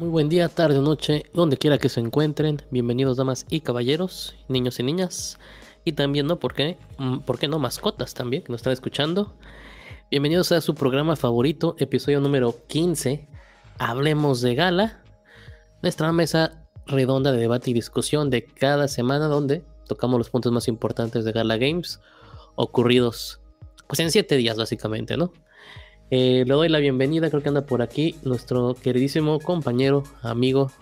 Muy buen día, tarde o noche, donde quiera que se encuentren. Bienvenidos, damas y caballeros, niños y niñas. Y también, ¿no? ¿Por qué? Mm, ¿Por qué no? Mascotas también, que nos están escuchando. Bienvenidos a su programa favorito, episodio número 15. Hablemos de gala. Nuestra mesa redonda de debate y discusión de cada semana, donde tocamos los puntos más importantes de Gala Games ocurridos, pues en siete días, básicamente, ¿no? Eh, le doy la bienvenida, creo que anda por aquí nuestro queridísimo compañero, amigo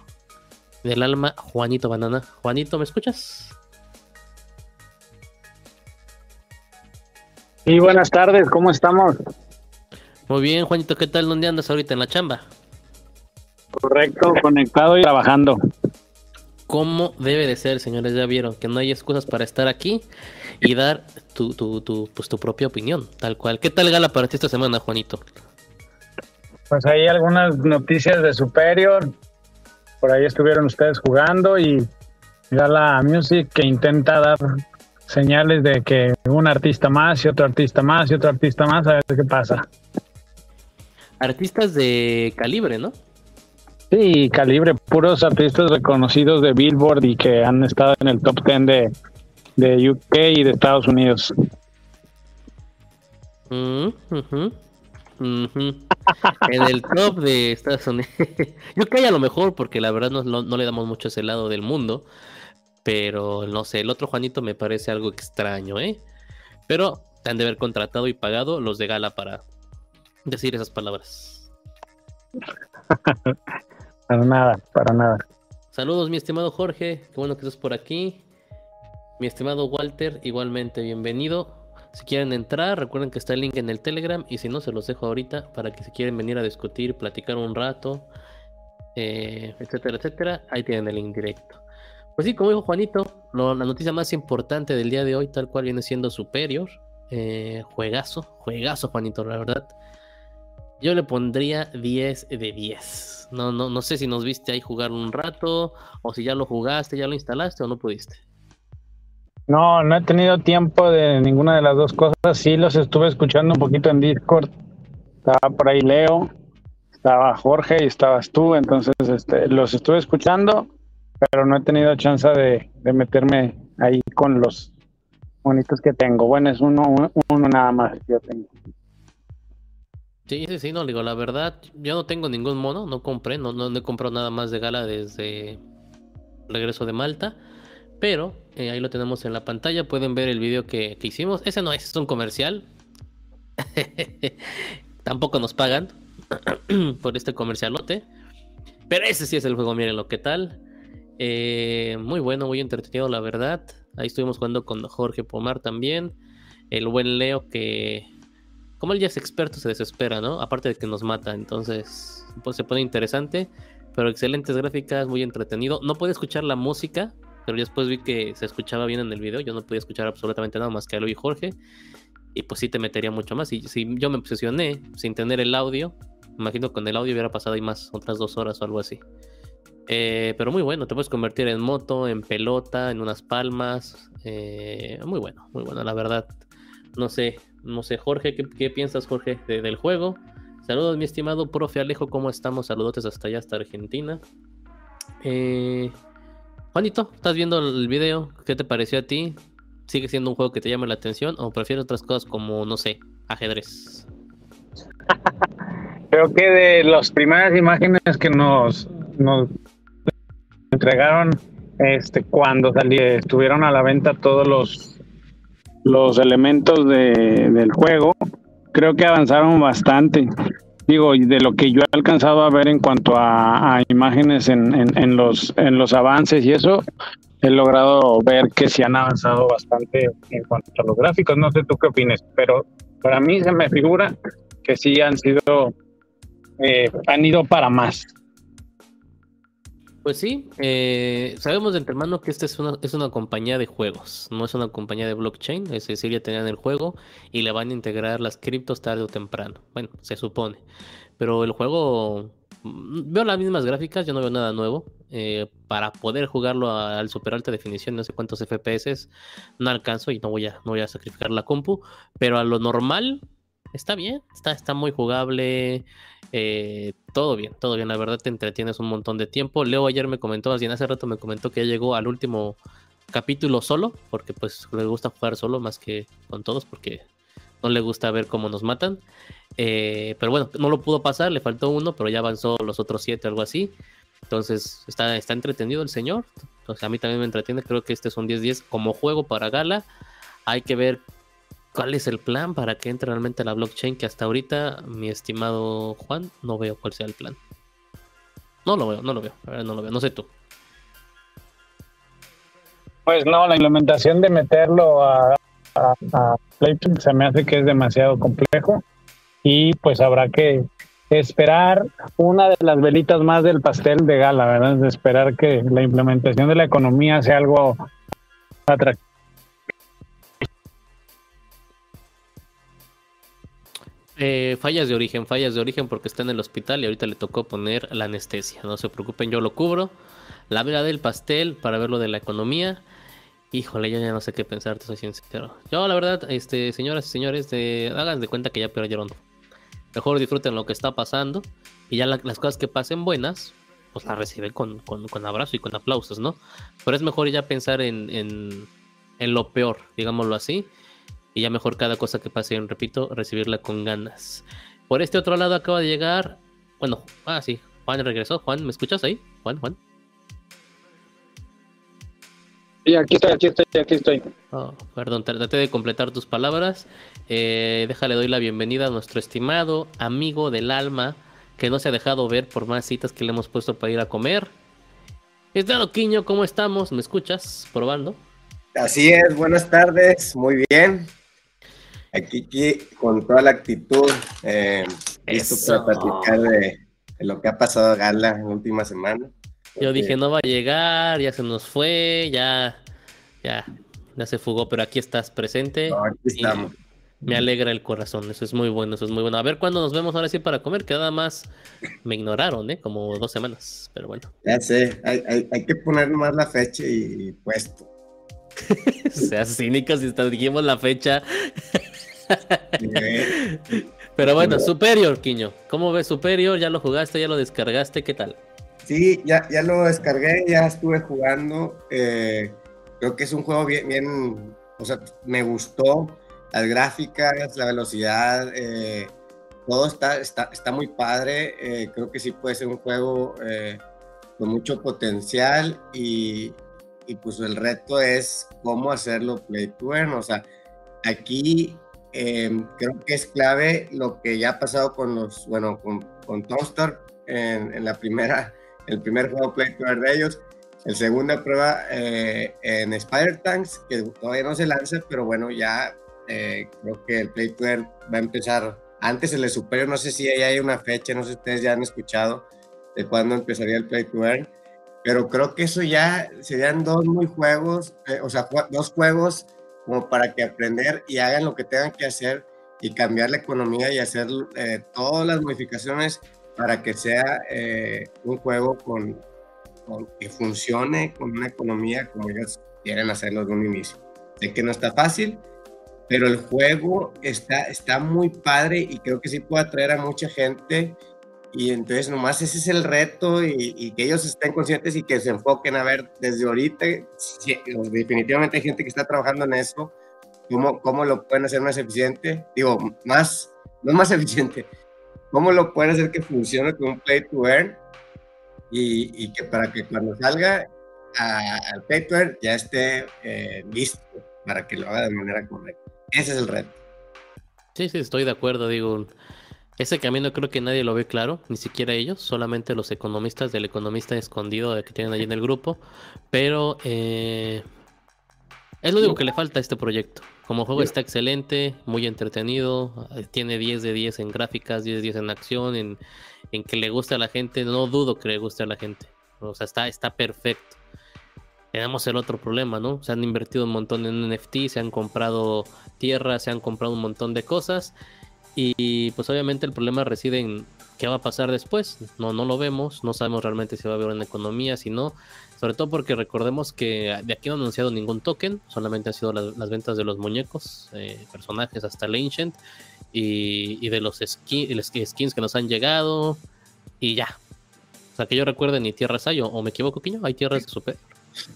del alma, Juanito Banana. Juanito, ¿me escuchas? Y buenas tardes, ¿cómo estamos? Muy bien, Juanito, ¿qué tal? ¿Dónde andas ahorita en la chamba? Correcto, conectado y trabajando. ¿Cómo debe de ser, señores? Ya vieron que no hay excusas para estar aquí y dar tu, tu, tu, pues, tu propia opinión, tal cual. ¿Qué tal gala para ti esta semana, Juanito? Pues hay algunas noticias de Superior. Por ahí estuvieron ustedes jugando y Gala Music que intenta dar señales de que un artista más y otro artista más y otro artista más, a ver qué pasa. Artistas de calibre, ¿no? Sí, calibre, puros artistas reconocidos de Billboard y que han estado en el top 10 de, de UK y de Estados Unidos. Mm, en el top de Estados Unidos. UK a lo mejor, porque la verdad no, no- le damos mucho a ese lado del mundo. Pero no sé, el otro Juanito me parece algo extraño, ¿eh? Pero han de haber contratado y pagado los de Gala para decir esas palabras. Para nada, para nada. Saludos, mi estimado Jorge. Qué bueno que estás por aquí. Mi estimado Walter, igualmente bienvenido. Si quieren entrar, recuerden que está el link en el Telegram. Y si no, se los dejo ahorita para que si quieren venir a discutir, platicar un rato, eh, etcétera, etcétera, ahí tienen el link directo. Pues sí, como dijo Juanito, la noticia más importante del día de hoy, tal cual viene siendo Superior. Eh, juegazo, juegazo, Juanito, la verdad. Yo le pondría 10 de 10. No, no, no sé si nos viste ahí jugar un rato, o si ya lo jugaste, ya lo instalaste o no pudiste. No, no he tenido tiempo de ninguna de las dos cosas. Sí, los estuve escuchando un poquito en Discord. Estaba por ahí Leo, estaba Jorge y estabas tú. Entonces, este, los estuve escuchando, pero no he tenido chance de, de meterme ahí con los bonitos que tengo. Bueno, es uno, uno nada más que yo tengo. Sí, sí, sí, no, digo, la verdad, yo no tengo ningún mono, no compré, no, no, no he comprado nada más de gala desde regreso de Malta, pero eh, ahí lo tenemos en la pantalla, pueden ver el video que, que hicimos, ese no es, es un comercial, tampoco nos pagan por este comercialote, pero ese sí es el juego, miren lo que tal, Eh, muy bueno, muy entretenido, la verdad, ahí estuvimos jugando con Jorge Pomar también, el buen Leo que como él ya es experto, se desespera, ¿no? Aparte de que nos mata, entonces pues se pone interesante, pero excelentes gráficas, muy entretenido. No pude escuchar la música, pero después vi que se escuchaba bien en el video. Yo no podía escuchar absolutamente nada más que a y Jorge, y pues sí te metería mucho más. Y si yo me obsesioné sin tener el audio, imagino con el audio hubiera pasado ahí más, otras dos horas o algo así. Eh, pero muy bueno, te puedes convertir en moto, en pelota, en unas palmas. eh, muy bueno, muy bueno, la verdad. No sé, no sé, Jorge, ¿qué, qué piensas, Jorge, de- del juego? Saludos, mi estimado profe Alejo, ¿cómo estamos? Saludotes hasta allá, hasta Argentina. Eh, Juanito, ¿estás viendo el video? ¿Qué te pareció a ti? ¿Sigue siendo un juego que te llama la atención o prefieres otras cosas como, no sé, ajedrez? Creo que de las primeras imágenes que nos, nos entregaron este cuando salí, estuvieron a la venta todos los, elementos de- del juego, creo que avanzaron bastante. Digo, de lo que yo he alcanzado a ver en cuanto a, imágenes en, en- en los, en los avances y eso, he logrado ver que sí han avanzado bastante en cuanto a los gráficos. No sé tú qué opines, pero para mí se me figura que sí han sido eh, han ido para más. Pues sí, eh, sabemos de antemano que esta es una, es una compañía de juegos, no es una compañía de blockchain, es decir, ya tenían el juego y le van a integrar las criptos tarde o temprano. Bueno, se supone. Pero el juego, mm, veo las mismas gráficas, yo no veo nada nuevo. eh, para poder jugarlo a- al super alta definición, no sé cuántos FPS, no alcanzo y no voy a, no voy a sacrificar la compu. Pero a lo normal, está bien, está, está muy jugable. Eh, todo bien, todo bien. La verdad te entretienes un montón de tiempo. Leo ayer me comentó, así en hace rato me comentó que ya llegó al último capítulo solo, porque pues le gusta jugar solo más que con todos, porque no le gusta ver cómo nos matan. Eh, pero bueno, no lo pudo pasar, le faltó uno, pero ya avanzó los otros siete, algo así. Entonces está, está entretenido el señor. Entonces a mí también me entretiene. Creo que este es un 10-10 como juego para Gala. Hay que ver cuál es el plan para que entre realmente la blockchain. Que hasta ahorita, mi estimado Juan, no veo cuál sea el plan. No lo veo, no lo veo. no lo veo. No sé tú. Pues no, la implementación de meterlo a, a, a se me hace que es demasiado complejo y pues habrá que esperar una de las velitas más del pastel de gala, ¿verdad? De esperar que la implementación de la economía sea algo atractivo. Eh, fallas de origen, fallas de origen porque está en el hospital y ahorita le tocó poner la anestesia. No se preocupen, yo lo cubro. La vela del pastel para ver lo de la economía. Híjole, yo ya no sé qué pensar, te soy sincero. Yo, la verdad, este, señoras y señores, de, hagan de cuenta que ya perdieron mejor disfruten lo que está pasando y ya las cosas que pasen buenas, pues las reciben con, con, abrazo y con aplausos, ¿no? Pero es mejor ya pensar en, en, lo peor, digámoslo así, y ya mejor cada cosa que pase, repito, recibirla con ganas. Por este otro lado acaba de llegar, bueno, ah, sí, Juan regresó. Juan, ¿me escuchas ahí? Juan, Juan. Sí, aquí estoy, aquí estoy, aquí estoy. Oh, perdón, traté de completar tus palabras. Eh, déjale, doy la bienvenida a nuestro estimado amigo del alma que no se ha dejado ver por más citas que le hemos puesto para ir a comer. Estado Quiño, ¿cómo estamos? ¿Me escuchas? Probando. Así es, buenas tardes, muy bien. Aquí, con toda la actitud, eh, para platicar de, lo que ha pasado a Gala en la última semana. Yo dije, no va a llegar, ya se nos fue, ya, ya, ya se fugó, pero aquí estás presente. aquí estamos. Me alegra el corazón, eso es muy bueno, eso es muy bueno. A ver cuándo nos vemos ahora sí para comer, que nada más me ignoraron, ¿eh? Como dos semanas, pero bueno. Ya sé, hay, hay, que poner más la fecha y puesto. Seas cínicos si dijimos la fecha. pero bueno, Superior, Quiño. ¿Cómo ves Superior? ¿Ya lo jugaste? ¿Ya lo descargaste? ¿Qué tal? Sí, ya, ya lo descargué, ya estuve jugando. Eh, creo que es un juego bien, bien, o sea, me gustó las gráficas, la velocidad, eh, todo está, está, está muy padre. Eh, creo que sí puede ser un juego con mucho potencial y, y, pues el reto es cómo hacerlo play to earn. O sea, aquí em, creo que es clave lo que ya ha pasado con los, bueno, con, con Toaster en, en, la primera, el primer juego play to earn de ellos. El segunda prueba en Spider Tanks, que todavía no se lanza, pero bueno, ya eh, creo que el Play va a empezar antes el Superior, no sé si ahí hay una fecha, no sé si ustedes ya han escuchado de cuándo empezaría el Play to pero creo que eso ya serían dos muy juegos, eh, o sea, dos juegos como para que aprender y hagan lo que tengan que hacer y cambiar la economía y hacer eh, todas las modificaciones para que sea un juego con, que funcione con una economía como ellos quieren hacerlo de un inicio. Sé que no está fácil, pero el juego está, está muy padre y creo que sí puede atraer a mucha gente. Y entonces nomás ese es el reto y, que ellos estén conscientes y que se enfoquen a ver desde ahorita, definitivamente hay gente que está trabajando en eso, cómo, cómo lo pueden hacer más eficiente, digo, más, no más eficiente, cómo lo pueden hacer que funcione como un play to earn y, y que para que cuando salga al play to earn ya esté eh, listo para que lo haga de manera correcta. Ese es el reto. Sí, sí, estoy de acuerdo. Digo, ese camino creo que nadie lo ve claro, ni siquiera ellos, solamente los economistas del economista escondido que tienen allí en el grupo. Pero eh, es lo único que le falta a este proyecto. Como juego está excelente, muy entretenido, tiene 10 de 10 en gráficas, 10 de 10 en acción, en, en que le guste a la gente. No dudo que le guste a la gente. O sea, está, está perfecto tenemos el otro problema, ¿no? Se han invertido un montón en NFT, se han comprado tierra, se han comprado un montón de cosas y pues obviamente el problema reside en ¿qué va a pasar después? No, no lo vemos, no sabemos realmente si va a haber una economía, si no. Sobre todo porque recordemos que de aquí no han anunciado ningún token, solamente han sido las, ventas de los muñecos, eh, personajes hasta el Ancient y, de los skins que nos han llegado y ya. O sea, que yo recuerde ni tierras hay, o, me equivoco, Quiño, hay tierras de super.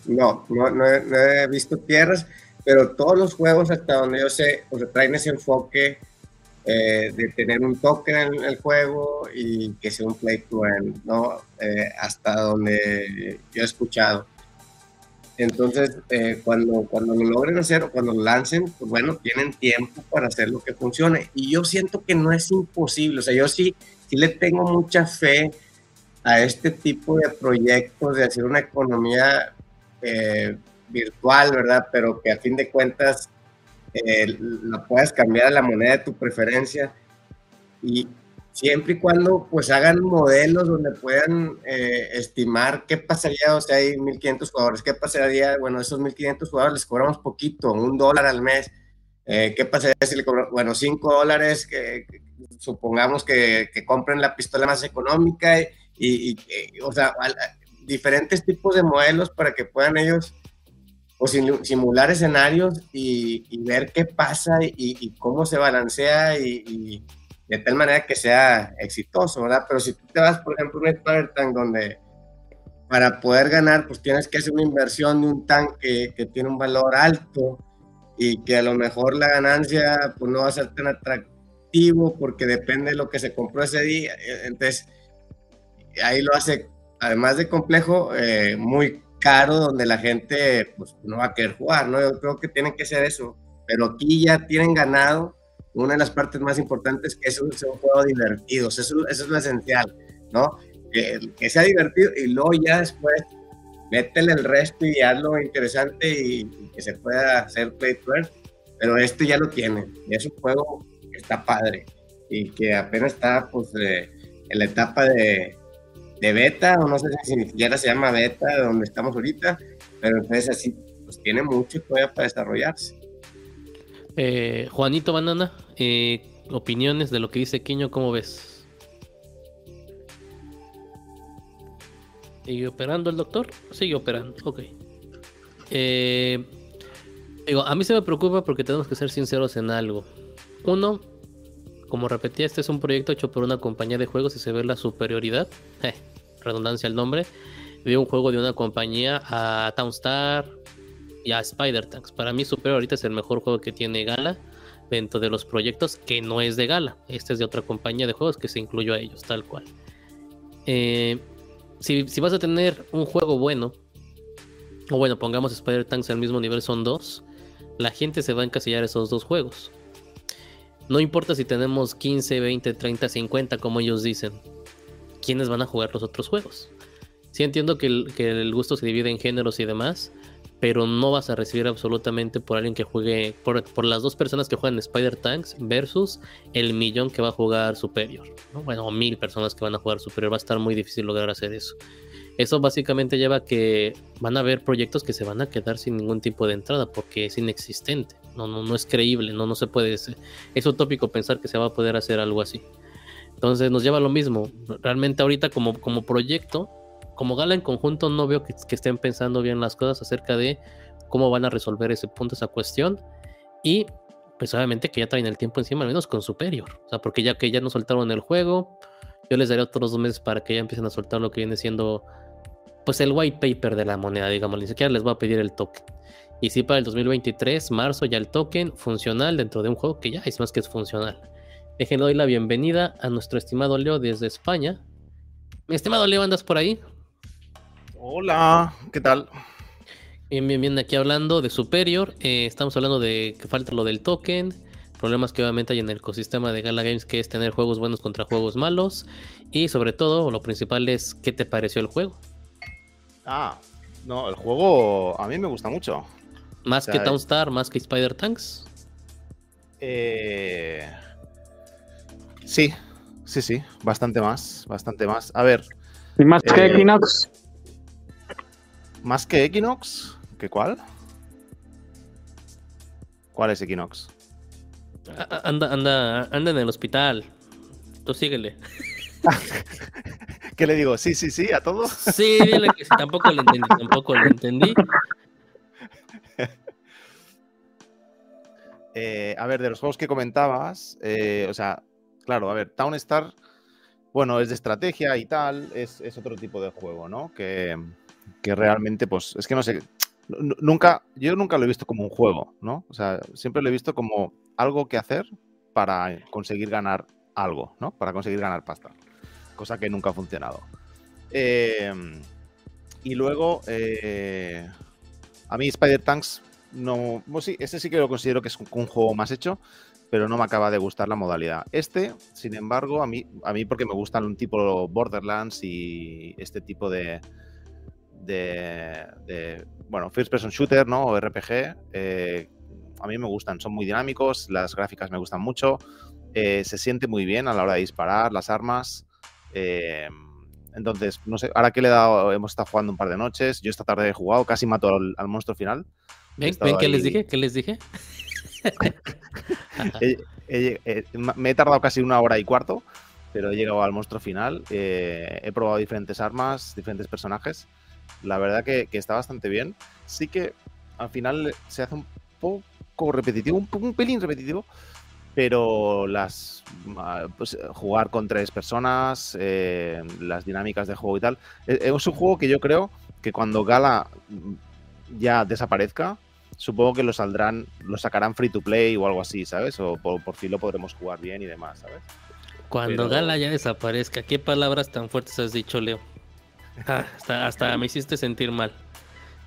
No, no, no he, visto tierras, pero todos los juegos hasta donde yo sé, o sea, traen ese enfoque eh, de tener un token en el juego y que sea un play to earn, ¿no? Eh, hasta donde yo he escuchado. Entonces, eh, cuando, cuando lo logren hacer o cuando lo lancen, pues bueno, tienen tiempo para hacer lo que funcione. Y yo siento que no es imposible, o sea, yo sí, sí le tengo mucha fe a este tipo de proyectos de hacer una economía virtual, ¿verdad? Pero que a fin de cuentas eh, la puedes cambiar a la moneda de tu preferencia. Y siempre y cuando pues hagan modelos donde puedan eh, estimar qué pasaría, o sea, hay 1.500 jugadores, qué pasaría, bueno, esos 1.500 jugadores les cobramos poquito, un dólar al mes, eh, qué pasaría si le cobramos, bueno, 5 dólares, que, supongamos que, que, compren la pistola más económica y, y o sea, diferentes tipos de modelos para que puedan ellos o simular escenarios y, ver qué pasa y, cómo se balancea y, de tal manera que sea exitoso, ¿verdad? Pero si tú te vas, por ejemplo, a un Spider Tank donde para poder ganar, pues tienes que hacer una inversión de un tanque que tiene un valor alto y que a lo mejor la ganancia pues no va a ser tan atractivo porque depende de lo que se compró ese día. Entonces, ahí lo hace, además de complejo, eh, muy caro donde la gente pues, no va a querer jugar, ¿no? Yo creo que tienen que ser eso. Pero aquí ya tienen ganado una de las partes más importantes, que es un, juego divertido. Eso, eso, es lo esencial, ¿no? Que, sea divertido y luego ya después métele el resto y hazlo interesante y, que se pueda hacer play to Pero este ya lo tiene. Y es un juego que está padre y que apenas está pues, eh, en la etapa de, de beta, o no sé si ni siquiera se llama beta, de donde estamos ahorita, pero entonces así, pues tiene mucho todavía para desarrollarse. Eh, Juanito Banana, eh, opiniones de lo que dice Quiño, ¿cómo ves? ¿Sigue operando el doctor? Sigue operando, ok. Eh, digo, a mí se me preocupa porque tenemos que ser sinceros en algo. Uno, como repetía, este es un proyecto hecho por una compañía de juegos y se ve la superioridad redundancia el nombre, de un juego de una compañía a Townstar y a Spider Tanks. Para mí, Super ahorita es el mejor juego que tiene Gala dentro de los proyectos que no es de Gala. Este es de otra compañía de juegos que se incluyó a ellos, tal cual. Eh, si, vas a tener un juego bueno, o bueno, pongamos Spider Tanks al mismo nivel, son dos, la gente se va a encasillar esos dos juegos. No importa si tenemos 15, 20, 30, 50, como ellos dicen quiénes van a jugar los otros juegos. Sí entiendo que el, gusto se divide en géneros y demás, pero no vas a recibir absolutamente por alguien que juegue, por, las dos personas que juegan Spider Tanks versus el millón que va a jugar Superior. Bueno, mil personas que van a jugar Superior, va a estar muy difícil lograr hacer eso. Eso básicamente lleva a que van a haber proyectos que se van a quedar sin ningún tipo de entrada porque es inexistente, no, no, no es creíble, no, no se puede, es utópico pensar que se va a poder hacer algo así. Entonces nos lleva lo mismo. Realmente ahorita como, como proyecto, como gala en conjunto, no veo que, estén pensando bien las cosas acerca de cómo van a resolver ese punto, esa cuestión. Y pues obviamente que ya traen el tiempo encima, al menos con Superior. O sea, porque ya que ya no soltaron el juego, yo les daré otros dos meses para que ya empiecen a soltar lo que viene siendo pues el white paper de la moneda, digamos, ni siquiera les voy a pedir el token. Y si para el 2023, marzo, ya el token funcional dentro de un juego que ya es más que es funcional. Déjenle doy la bienvenida a nuestro estimado Leo desde España. Mi estimado Leo, ¿andas por ahí? Hola, ¿qué tal? Bien, bien, bien, aquí hablando de Superior. Eh, estamos hablando de que falta lo del token. Problemas que obviamente hay en el ecosistema de Gala Games, que es tener juegos buenos contra juegos malos. Y sobre todo, lo principal es, ¿qué te pareció el juego? Ah, no, el juego a mí me gusta mucho. ¿Más que Townstar, más que Spider Tanks? Eh, Sí, sí, sí, bastante más, bastante más. A ver. ¿Y más que eh, Equinox? ¿Más que Equinox? ¿Qué cuál? ¿Cuál es Equinox? Anda, anda, anda en el hospital. Tú síguele. ¿Qué le digo? Sí, sí, sí, a todo. Sí, dile que sí, tampoco lo entendí, tampoco lo entendí. Eh, a ver, de los juegos que comentabas, eh, o sea, claro, a ver, Town Star, bueno, es de estrategia y tal, es, otro tipo de juego, ¿no? Que, que realmente, pues, es que no sé, nunca, yo nunca lo he visto como un juego, ¿no? O sea, siempre lo he visto como algo que hacer para conseguir ganar algo, ¿no? Para conseguir ganar pasta, cosa que nunca ha funcionado. Eh, y luego, eh, a mí Spider Tanks no. Bueno, sí, este sí que lo considero que es un juego más hecho, pero no me acaba de gustar la modalidad. Este, sin embargo, a mí, a mí porque me gustan un tipo Borderlands y este tipo de. de, de, bueno, First Person Shooter, ¿no? O RPG. eh, a mí me gustan, son muy dinámicos, las gráficas me gustan mucho. eh, se siente muy bien a la hora de disparar, las armas. eh, entonces, no sé, ahora que le he dado, hemos estado jugando un par de noches. Yo esta tarde he jugado, casi mato al, al monstruo final. ¿Ven, ¿ven qué les dije? ¿Qué les dije? Eh, me he tardado casi una hora y cuarto, pero he llegado al monstruo final. eh, he probado diferentes armas, diferentes personajes. La verdad que, está bastante bien. Sí que al final se hace un poco repetitivo, un, un pelín repetitivo, pero las pues, jugar con tres personas, eh, las dinámicas de juego y tal, e- es un juego que yo creo que cuando Gala ya desaparezca, supongo que lo saldrán, lo sacarán free to play o algo así, ¿sabes? O por, por fin lo podremos jugar bien y demás, ¿sabes? Cuando Pero- Gala ya desaparezca, ¿qué palabras tan fuertes has dicho, Leo? Ah, hasta, hasta me hiciste sentir mal.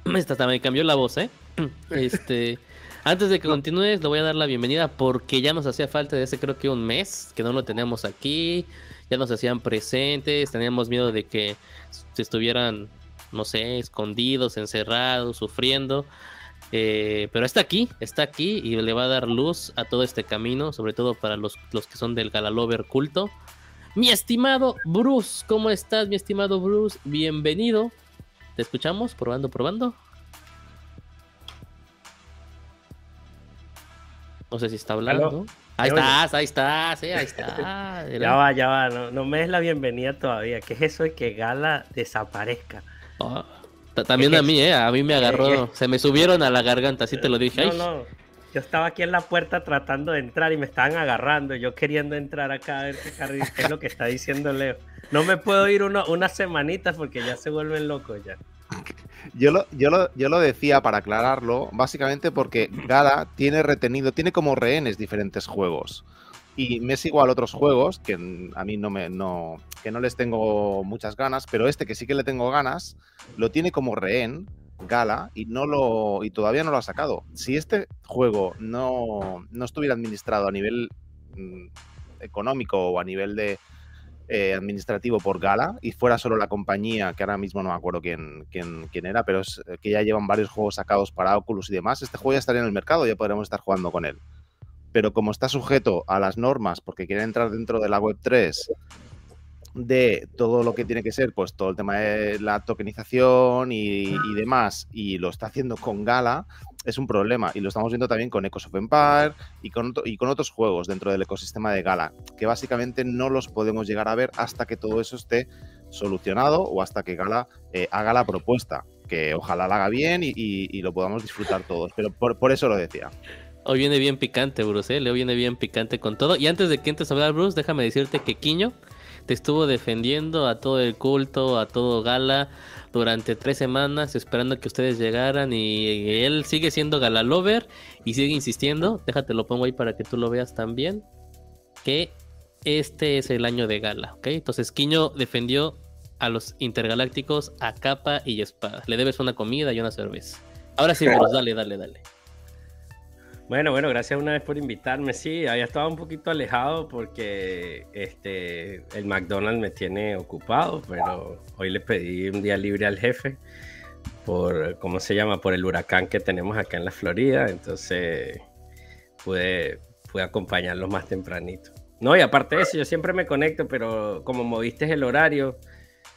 Hasta, me cambió la voz, ¿eh? Este, antes de que continúes, le voy a dar la bienvenida porque ya nos hacía falta desde hace creo que un mes que no lo teníamos aquí. Ya nos hacían presentes, teníamos miedo de que se estuvieran, no sé, escondidos, encerrados, sufriendo. Eh, pero está aquí, está aquí y le va a dar luz a todo este camino, sobre todo para los, los que son del Galalover culto. Mi estimado Bruce, ¿cómo estás, mi estimado Bruce? Bienvenido. ¿Te escuchamos? Probando, probando. No sé si está hablando. ¿Aló? Ahí estás, ahí estás, eh, ahí está. Ya va, ya va, no, no me des la bienvenida todavía. ¿Qué es eso de que Gala desaparezca? Ta- también Es a mí, eh, a mí me agarró, Eh, se me subieron a la garganta, así te lo dije. No, no. Yo estaba aquí en la puerta tratando de entrar y me estaban agarrando. Yo queriendo entrar acá a ver qué, qué es lo que está diciendo Leo. No me puedo ir uno- unas semanitas porque ya se vuelven locos ya. Yo lo, yo, lo, yo lo decía para aclararlo, básicamente porque Gala tiene retenido, tiene como rehenes diferentes juegos. Y me es igual otros juegos que a mí no me no, que no les tengo muchas ganas, pero este que sí que le tengo ganas, lo tiene como rehén Gala y no lo y todavía no lo ha sacado. Si este juego no, no estuviera administrado a nivel mm, económico o a nivel de eh, administrativo por Gala y fuera solo la compañía, que ahora mismo no me acuerdo quién, quién, quién era, pero es que ya llevan varios juegos sacados para Oculus y demás, este juego ya estaría en el mercado, ya podremos estar jugando con él. Pero como está sujeto a las normas, porque quiere entrar dentro de la web 3 de todo lo que tiene que ser, pues todo el tema de la tokenización y, demás, y lo está haciendo con Gala, es un problema. Y lo estamos viendo también con Echoes of Empire y con, y con otros juegos dentro del ecosistema de Gala, que básicamente no los podemos llegar a ver hasta que todo eso esté solucionado o hasta que Gala eh, haga la propuesta, que ojalá la haga bien y, lo podamos disfrutar todos. Pero por eso lo decía. Hoy viene bien picante, Bruce, ¿eh? Leo viene bien picante con todo. Y antes de que entres a hablar, Bruce, déjame decirte que Quiño te estuvo defendiendo a todo el culto, a todo Gala, durante tres semanas, esperando que ustedes llegaran. Y él sigue siendo Gala Lover y sigue insistiendo. Déjate, lo pongo ahí para que tú lo veas también. Que este es el año de Gala, ¿ok? Entonces, Quiño defendió a los intergalácticos a capa y espada. Le debes una comida y una cerveza. Ahora sí, Bruce, dale, dale, dale. Bueno, bueno, gracias una vez por invitarme. Sí, había estado un poquito alejado porque este el McDonald's me tiene ocupado, pero hoy le pedí un día libre al jefe por, ¿cómo se llama? Por el huracán que tenemos acá en la Florida. Entonces pude, pude acompañarlos más tempranito. No, y aparte de eso, yo siempre me conecto, pero como moviste el horario,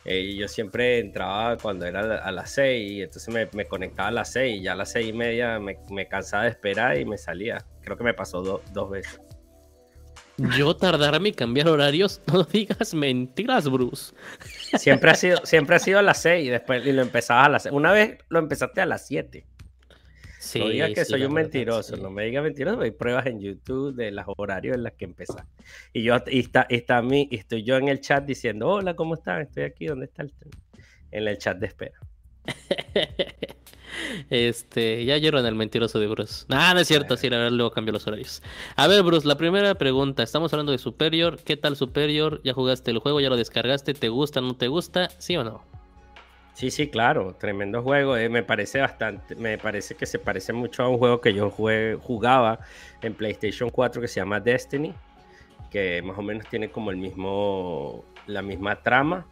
eh, yo siempre entraba cuando era a la- a las 6 y entonces me, me conectaba a las 6 y ya a las 6 y media me, me cansaba de esperar y me salía. Creo que me pasó do- dos veces. Yo tardarme en cambiar horarios, no digas mentiras, Bruce. Siempre ha sido, siempre ha sido a las 6 y después y lo empezabas a las 6. Una vez lo empezaste a las 7. Sí, no digas que sí, soy un verdad, mentiroso, sí. no me digas mentiroso, hay pruebas en YouTube de los horarios en las que empezaste. Y yo y está, está mi, y estoy yo en el chat diciendo, hola, ¿cómo están? Estoy aquí, ¿dónde está el tren? En el chat de espera. Este, ya oyeron el mentiroso de Bruce. Ah, no es cierto, sí, la verdad luego cambió los horarios. A ver, Bruce, la primera pregunta. Estamos hablando de Superior. ¿Qué tal Superior? ¿Ya jugaste el juego? ¿Ya lo descargaste? ¿Te gusta? ¿No te gusta? ¿Sí o no? Sí, sí, claro, tremendo juego. eh, me parece bastante, me parece que se parece mucho a un juego que yo jugaba en PlayStation 4 que se llama Destiny, que más o menos tiene como el mismo, la misma trama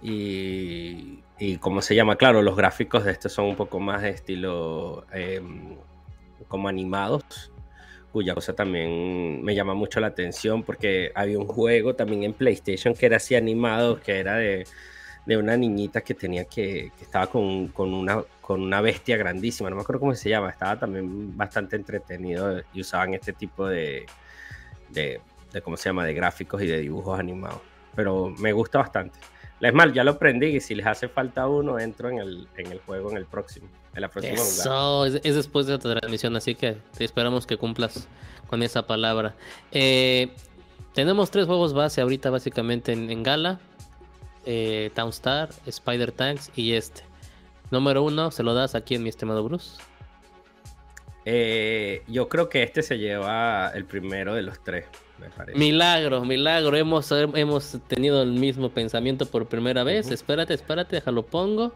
y, y cómo se llama, claro, los gráficos de estos son un poco más de estilo em, como animados, cuya cosa también me llama mucho la atención porque había un juego también en PlayStation que era así animado, que era de de una niñita que tenía que, que estaba con, con una, con una bestia grandísima, no me acuerdo cómo se llama, estaba también bastante entretenido y usaban este tipo de, de, de ¿cómo se llama?, de gráficos y de dibujos animados, pero me gusta bastante. Es mal, ya lo aprendí y si les hace falta uno, entro en el, en el juego en el próximo, en la próxima. Eso, es, es después de la transmisión, así que te esperamos que cumplas con esa palabra. Eh, tenemos tres juegos base ahorita básicamente en, en Gala. Eh, Townstar, Spider Tanks y este. Número uno, se lo das aquí en mi estimado Bruce. Eh, yo creo que este se lleva el primero de los tres, me parece. Milagro, milagro. Hemos, hemos tenido el mismo pensamiento por primera vez. Ujú. Espérate, espérate, déjalo pongo.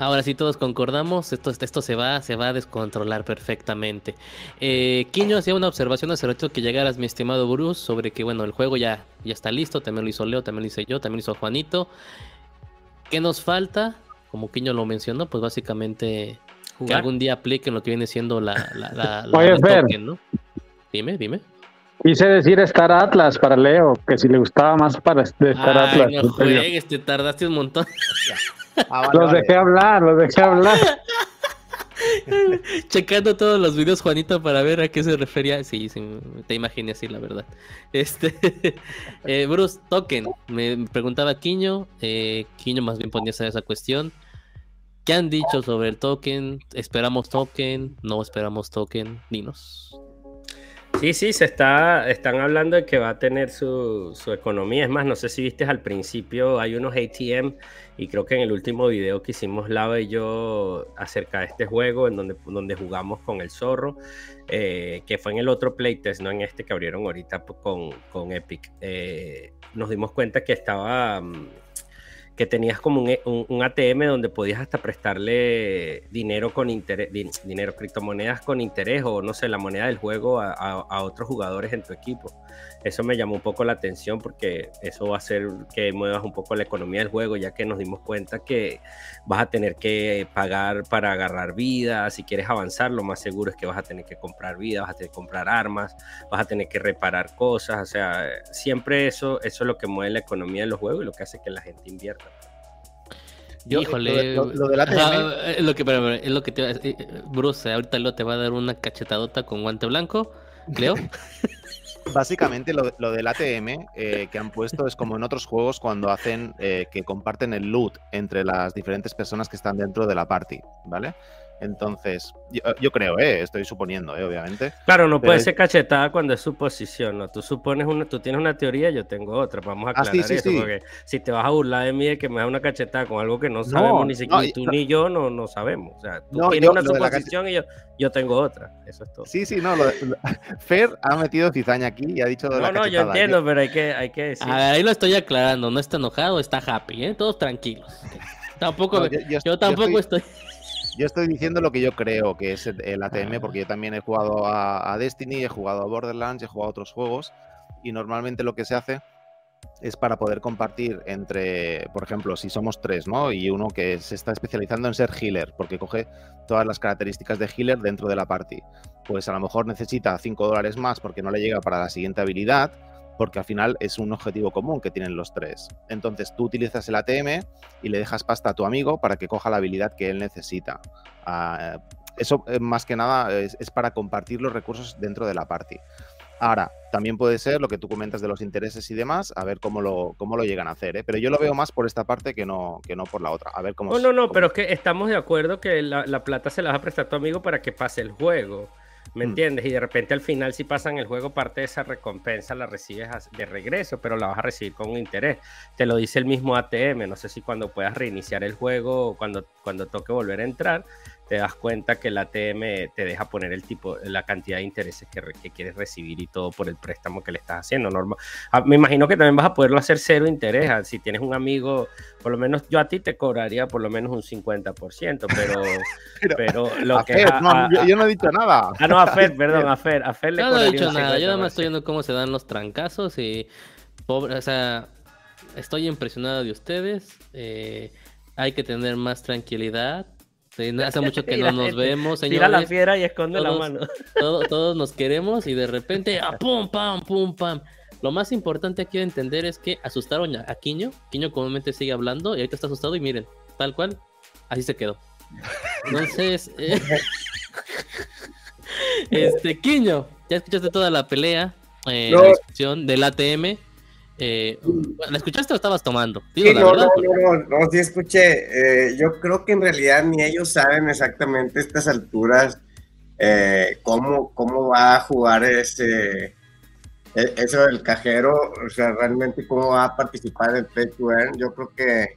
Ahora sí todos concordamos, esto, esto se va, se va a descontrolar perfectamente. Eh, Quiño hacía una observación hace rato que llegaras, mi estimado Bruce, sobre que bueno, el juego ya, ya está listo, también lo hizo Leo, también lo hice yo, también lo hizo Juanito. ¿Qué nos falta? Como Quiño lo mencionó, pues básicamente que algún día apliquen lo que viene siendo la, la, la, la- Oye, el Fer. token, ¿no? Dime, dime. Quise decir Star Atlas para Leo, que si le gustaba más para Star Ay, Atlas. no juegues, te tardaste un montón. Ah, vale, Los vale. dejé hablar, los dejé hablar. Checando todos los videos, Juanito, para ver a qué se refería. Sí, sí, te imaginé así, la verdad. Este, eh, Bruce, token. Me preguntaba Quiño. Eh, Quiño más bien ponía esa, esa cuestión. ¿Qué han dicho sobre el token? ¿Esperamos token? ¿No esperamos token? Dinos. Sí, sí, se está, están hablando de que va a tener su, su economía. Es más, no sé si viste al principio, hay unos ATM y creo que en el último video que hicimos Lava y yo acerca de este juego, en donde, donde jugamos con el zorro, eh, que fue en el otro playtest, no en este que abrieron ahorita con, con Epic, eh, nos dimos cuenta que estaba... que tenías como un, un- un ATM donde podías hasta prestarle dinero con interés, din- dinero, criptomonedas con interés o no sé, la moneda del juego a, a- a otros jugadores en tu equipo. Eso me llamó un poco la atención porque eso va a hacer que muevas un poco la economía del juego, ya que nos dimos cuenta que vas a tener que pagar para agarrar vida. Si quieres avanzar, lo más seguro es que vas a tener que comprar vida, vas a tener que comprar armas, vas a tener que reparar cosas. O sea, siempre eso, eso es lo que mueve la economía de los juegos y lo que hace que la gente invierta. Yo, Híjole. lo lo- lo. Ajá, es lo que, pero, es lo que te, eh, eh, Bruce, ahorita Leo te va a dar una cachetadota con guante blanco. Leo. Básicamente lo, lo del ATM eh, que han puesto es como en otros juegos cuando hacen eh, que comparten el loot entre las diferentes personas que están dentro de la party, ¿vale? Entonces, yo, yo creo, eh, estoy suponiendo, eh, obviamente. Claro, no puede ser cachetada cuando es suposición, ¿no? Tú supones una, tú tienes una teoría, yo tengo otra. Vamos a Ah, aclarar sí, sí, eso, sí. porque si te vas a burlar de mí de que me da una cachetada con algo que no sabemos ni siquiera no, tú ni yo no, no sabemos. O sea, tú No, tienes yo- una suposición y yo, yo tengo otra. Eso es todo. Sí, sí, no, lo de- lo- Fer ha metido cizaña aquí y ha dicho de No, la no, yo cachetada. entiendo, pero hay que, hay que decir. A ver, ahí lo estoy aclarando, no está enojado, está happy, ¿eh? Todos tranquilos. Tampoco, No, yo- yo yo tampoco estoy- estoy... Yo estoy diciendo lo que yo creo que es el, ATM, porque yo también he jugado a, a Destiny, he jugado a Borderlands, he jugado a otros juegos, y normalmente lo que se hace es para poder compartir entre, por ejemplo, si somos tres, ¿no? Y uno que se está especializando en ser healer, porque coge todas las características de healer dentro de la party. Pues a lo mejor necesita 5 dólares más porque no le llega para la siguiente habilidad, porque al final es un objetivo común que tienen los tres. Entonces tú utilizas el ATM y le dejas pasta a tu amigo para que coja la habilidad que él necesita. Ah, eso eh, más que nada es, es para compartir los recursos dentro de la party. Ahora, también puede ser lo que tú comentas de los intereses y demás, a ver cómo lo, cómo lo llegan a hacer, ¿eh? Pero yo lo veo más por esta parte que no, que no por la otra. A ver cómo No, no, no, cómo- pero es que estamos de acuerdo que la, la plata se la vas a prestar a tu amigo para que pase el juego. ¿Me Mm. entiendes? Y de repente al final, si pasan el juego, parte de esa recompensa la recibes de regreso, pero la vas a recibir con un interés. Te lo dice el mismo ATM. No sé si cuando puedas reiniciar el juego o cuando, cuando toque volver a entrar, te das cuenta que el ATM te deja poner el tipo, la cantidad de intereses que, re- que quieres recibir y todo por el préstamo que le estás haciendo. Normal. Ah, me imagino que también vas a poderlo hacer cero interés. Ah, Si tienes un amigo, por lo menos yo a ti te cobraría por lo menos un 50%, pero, Pero- pero lo A que Fer, es a- no, a- yo, yo no he dicho nada. Ah, no, a Fer, perdón, a Fer, a Fer le Yo no he dicho nada, yo nada más 50%. estoy viendo cómo se dan los trancazos y pobre, o sea, estoy impresionado de ustedes. eh, hay que tener más tranquilidad. Hace mucho que no la nos vemos, Tira la señores. piedra y esconde la todos- mano. Todo- todos nos queremos y de repente, ¡ah, pum, pam, pum, pam. Lo más importante aquí de entender es que asustaron a a Quiño. Quiño comúnmente sigue hablando y ahorita está asustado y miren, tal cual, así se quedó. Entonces, eh, este, Quiño, ya escuchaste toda la pelea, eh, No. la discusión del ATM. Eh, ¿La escuchaste o estabas tomando? Digo Sí, la no, verdad. no, no, no, sí escuché. Eh, yo creo que en realidad ni ellos saben exactamente a estas alturas eh, cómo, cómo va a jugar ese, e- eso del cajero, o sea, realmente cómo va a participar el Pay to Earn. Yo creo que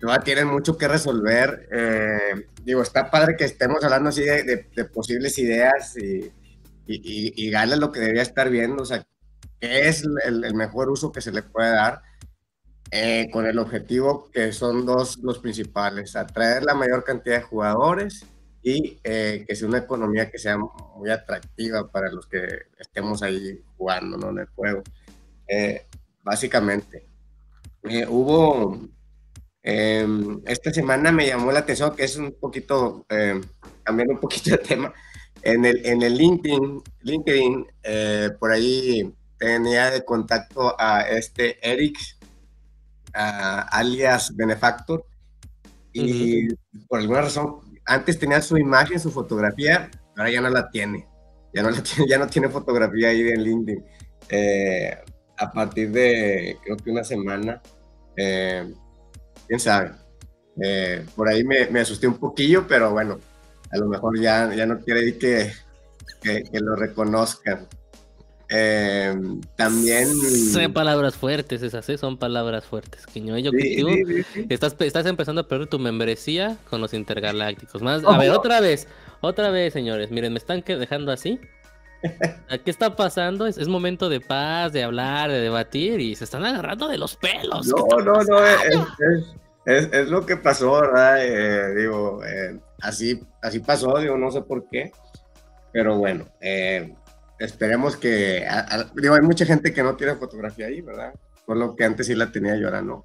todavía tienen mucho que resolver. Eh, digo, está padre que estemos hablando así de, de- de posibles ideas y, y, y, y Gala es lo que debería estar viendo, o sea, qué es el, el mejor uso que se le puede dar eh, con el objetivo que son dos los principales, atraer la mayor cantidad de jugadores y eh, que sea una economía que sea muy atractiva para los que estemos ahí jugando ¿no? en el juego. Eh, básicamente, Eh, hubo, eh, esta semana me llamó la atención que es un poquito, eh, cambiando un poquito de tema, en el, en el LinkedIn, LinkedIn eh, por ahí tenía de contacto a este Eric, a- alias Benefactor, y por alguna razón, antes tenía su imagen, su fotografía, ahora ya no la tiene, ya no, la tiene, ya no tiene fotografía ahí en LinkedIn. Eh, a partir de, creo que una semana, eh, quién sabe. Eh, por ahí me, me asusté un poquillo, pero bueno, a lo mejor ya, ya no quiere que, que, que lo reconozcan. Eh, también. Son palabras fuertes esas, ¿eh? son palabras fuertes. Quiño, yo Sí, sí, sí, sí. Estás, estás empezando a perder tu membresía con los intergalácticos. Más, a ver, otra vez, otra vez, señores. Miren, me están que- dejando así. ¿Qué está pasando? Es, es momento de paz, de hablar, de debatir y se están agarrando de los pelos. ¿Qué No, no, no, es- es- es lo que pasó, ¿verdad? Eh, digo, eh, así, así pasó, digo, no sé por qué, pero bueno, eh, esperemos que, a- a- digo, hay mucha gente que no tiene fotografía ahí, ¿verdad? Por lo que antes sí la tenía yo, ahora no.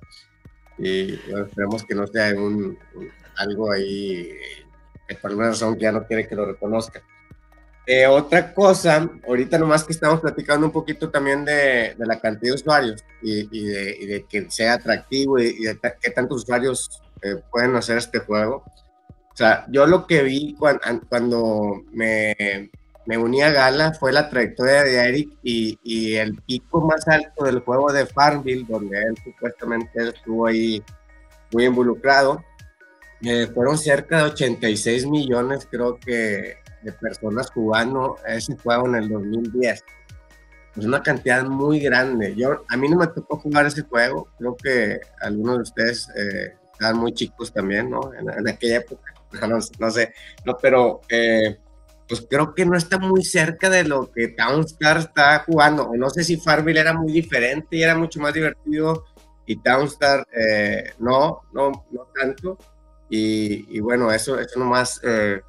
Y bueno, esperemos que no sea un, un- algo ahí eh, que por alguna razón ya no quiere que lo reconozca. Eh, otra cosa, ahorita nomás que estamos platicando un poquito también de, de la cantidad de usuarios y, y de, y de que sea atractivo y, y de qué tantos usuarios eh, pueden hacer este juego. O sea, yo lo que vi cuan- an- cuando me, me uní a Gala fue la trayectoria de Eric y, y el pico más alto del juego de Farmville, donde él supuestamente estuvo ahí muy involucrado. Eh, fueron cerca de 86 millones, creo que, de personas jugando ese juego en el 2010. Es una cantidad muy grande. Yo, a mí no me tocó jugar ese juego. Creo que algunos de ustedes eh, estaban muy chicos también, ¿no? En, en aquella época. No, no sé. No, pero eh, pues creo que no está muy cerca de lo que Townstar está jugando. No sé si Farmville era muy diferente y era mucho más divertido y Townstar eh, no, no, no tanto. Y, y bueno, eso, eso nomás eh,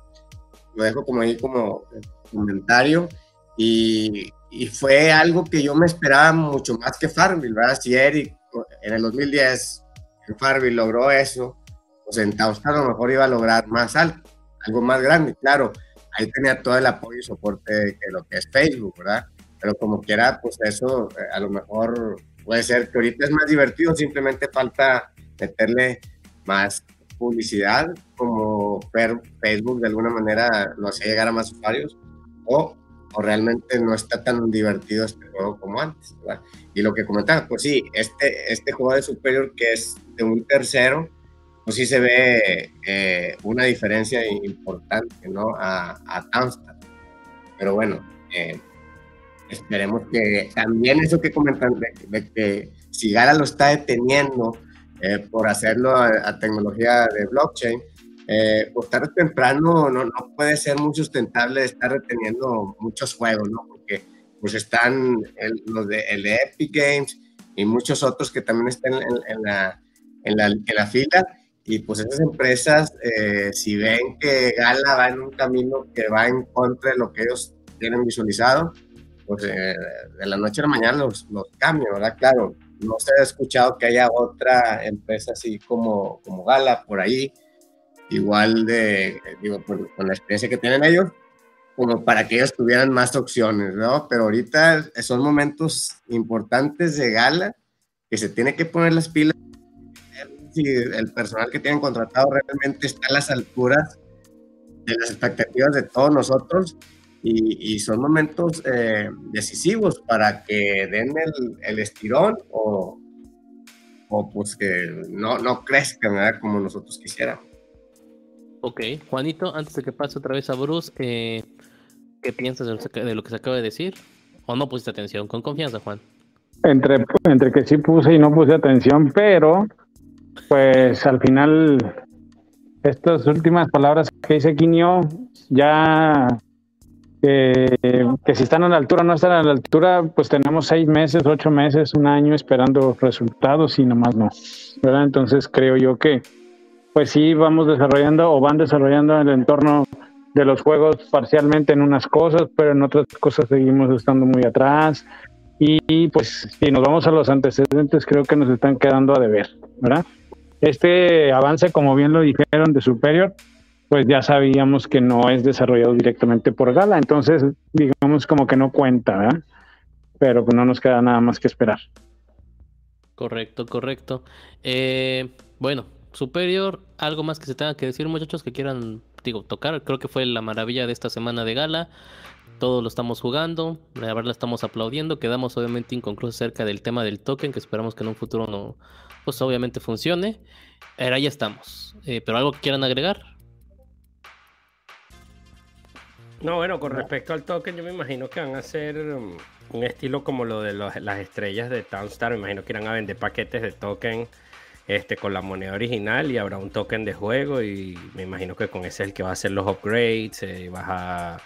lo dejo como ahí como comentario. Y, y fue algo que yo me esperaba mucho más que Farmville, ¿verdad? Si Eric en el 2010 en Farmville logró eso, pues en Townstar a lo mejor iba a lograr más algo, algo más grande, claro. Ahí tenía todo el apoyo y soporte de lo que es Facebook, ¿verdad? Pero como quiera, pues eso eh, a lo mejor puede ser que ahorita es más divertido, simplemente falta meterle más publicidad, como Facebook de alguna manera lo hacía llegar a más usuarios o, o realmente no está tan divertido este juego como antes. Y lo que comentaba, pues sí, este, este juego de Superior que es de un tercero, pues sí se ve eh, una diferencia importante, ¿no? A, a Pero bueno, eh, esperemos que también eso que comentan, de, que si Gala lo está deteniendo eh, por hacerlo a, tecnología de blockchain, pues tarde o temprano no, no, puede ser muy sustentable estar reteniendo muchos juegos, ¿no? Porque pues están los de, el de Epic Games y muchos otros que también están en, la, en, la, en la fila y pues esas empresas, eh, si ven que Gala va en un camino que va en contra de lo que ellos tienen visualizado, pues eh, de la noche a la mañana los, los cambian, ¿verdad? Claro, no se ha escuchado que haya otra empresa así como, como Gala por ahí, igual de, digo, con, la experiencia que tienen ellos, como para que ellos tuvieran más opciones, ¿no? Pero ahorita son momentos importantes de Gala que se tiene que poner las pilas si el personal que tienen contratado realmente está a las alturas de las expectativas de todos nosotros y, son momentos eh, decisivos para que den el, el estirón o, o, pues que no, no crezcan como nosotros quisiéramos. Ok, Juanito, antes de que pase otra vez a Bruce, eh, ¿qué piensas de lo que se acaba de decir? ¿O no pusiste atención? Con confianza, Juan. Entre, entre que sí puse y no puse atención, pero pues al final, estas últimas palabras que dice Quinio, ya que si están a la altura o no están a la altura, pues tenemos seis meses, ocho meses, un año esperando resultados y nomás no. ¿verdad? Entonces creo yo que, pues sí, vamos desarrollando o van desarrollando el entorno de los juegos parcialmente en unas cosas, pero en otras cosas seguimos estando muy atrás. Y pues si nos vamos a los antecedentes, creo que nos están quedando a deber, ¿verdad? Este avance, como bien lo dijeron, de Superior, pues ya sabíamos que no es desarrollado directamente por Gala, entonces digamos como que no cuenta, ¿verdad? Pero pues no nos queda nada más que esperar. Correcto, correcto. Eh, bueno, Superior, algo más que se tenga que decir, muchachos, que quieran, digo, tocar. Creo que fue la maravilla de esta semana de Gala. Todos lo estamos jugando, la verdad la estamos aplaudiendo. Quedamos obviamente inconclusos acerca del tema del token, que esperamos que en un futuro no, pues obviamente funcione. Ahora ya estamos. Eh, ¿Pero algo que quieran agregar? No, bueno, con respecto al token, yo me imagino que van a hacer um, un estilo como lo de las estrellas de Townstar. Me imagino que irán a vender paquetes de token este, con la moneda original y habrá un token de juego. Y me imagino que con ese es el que va a hacer los upgrades. Eh, vas a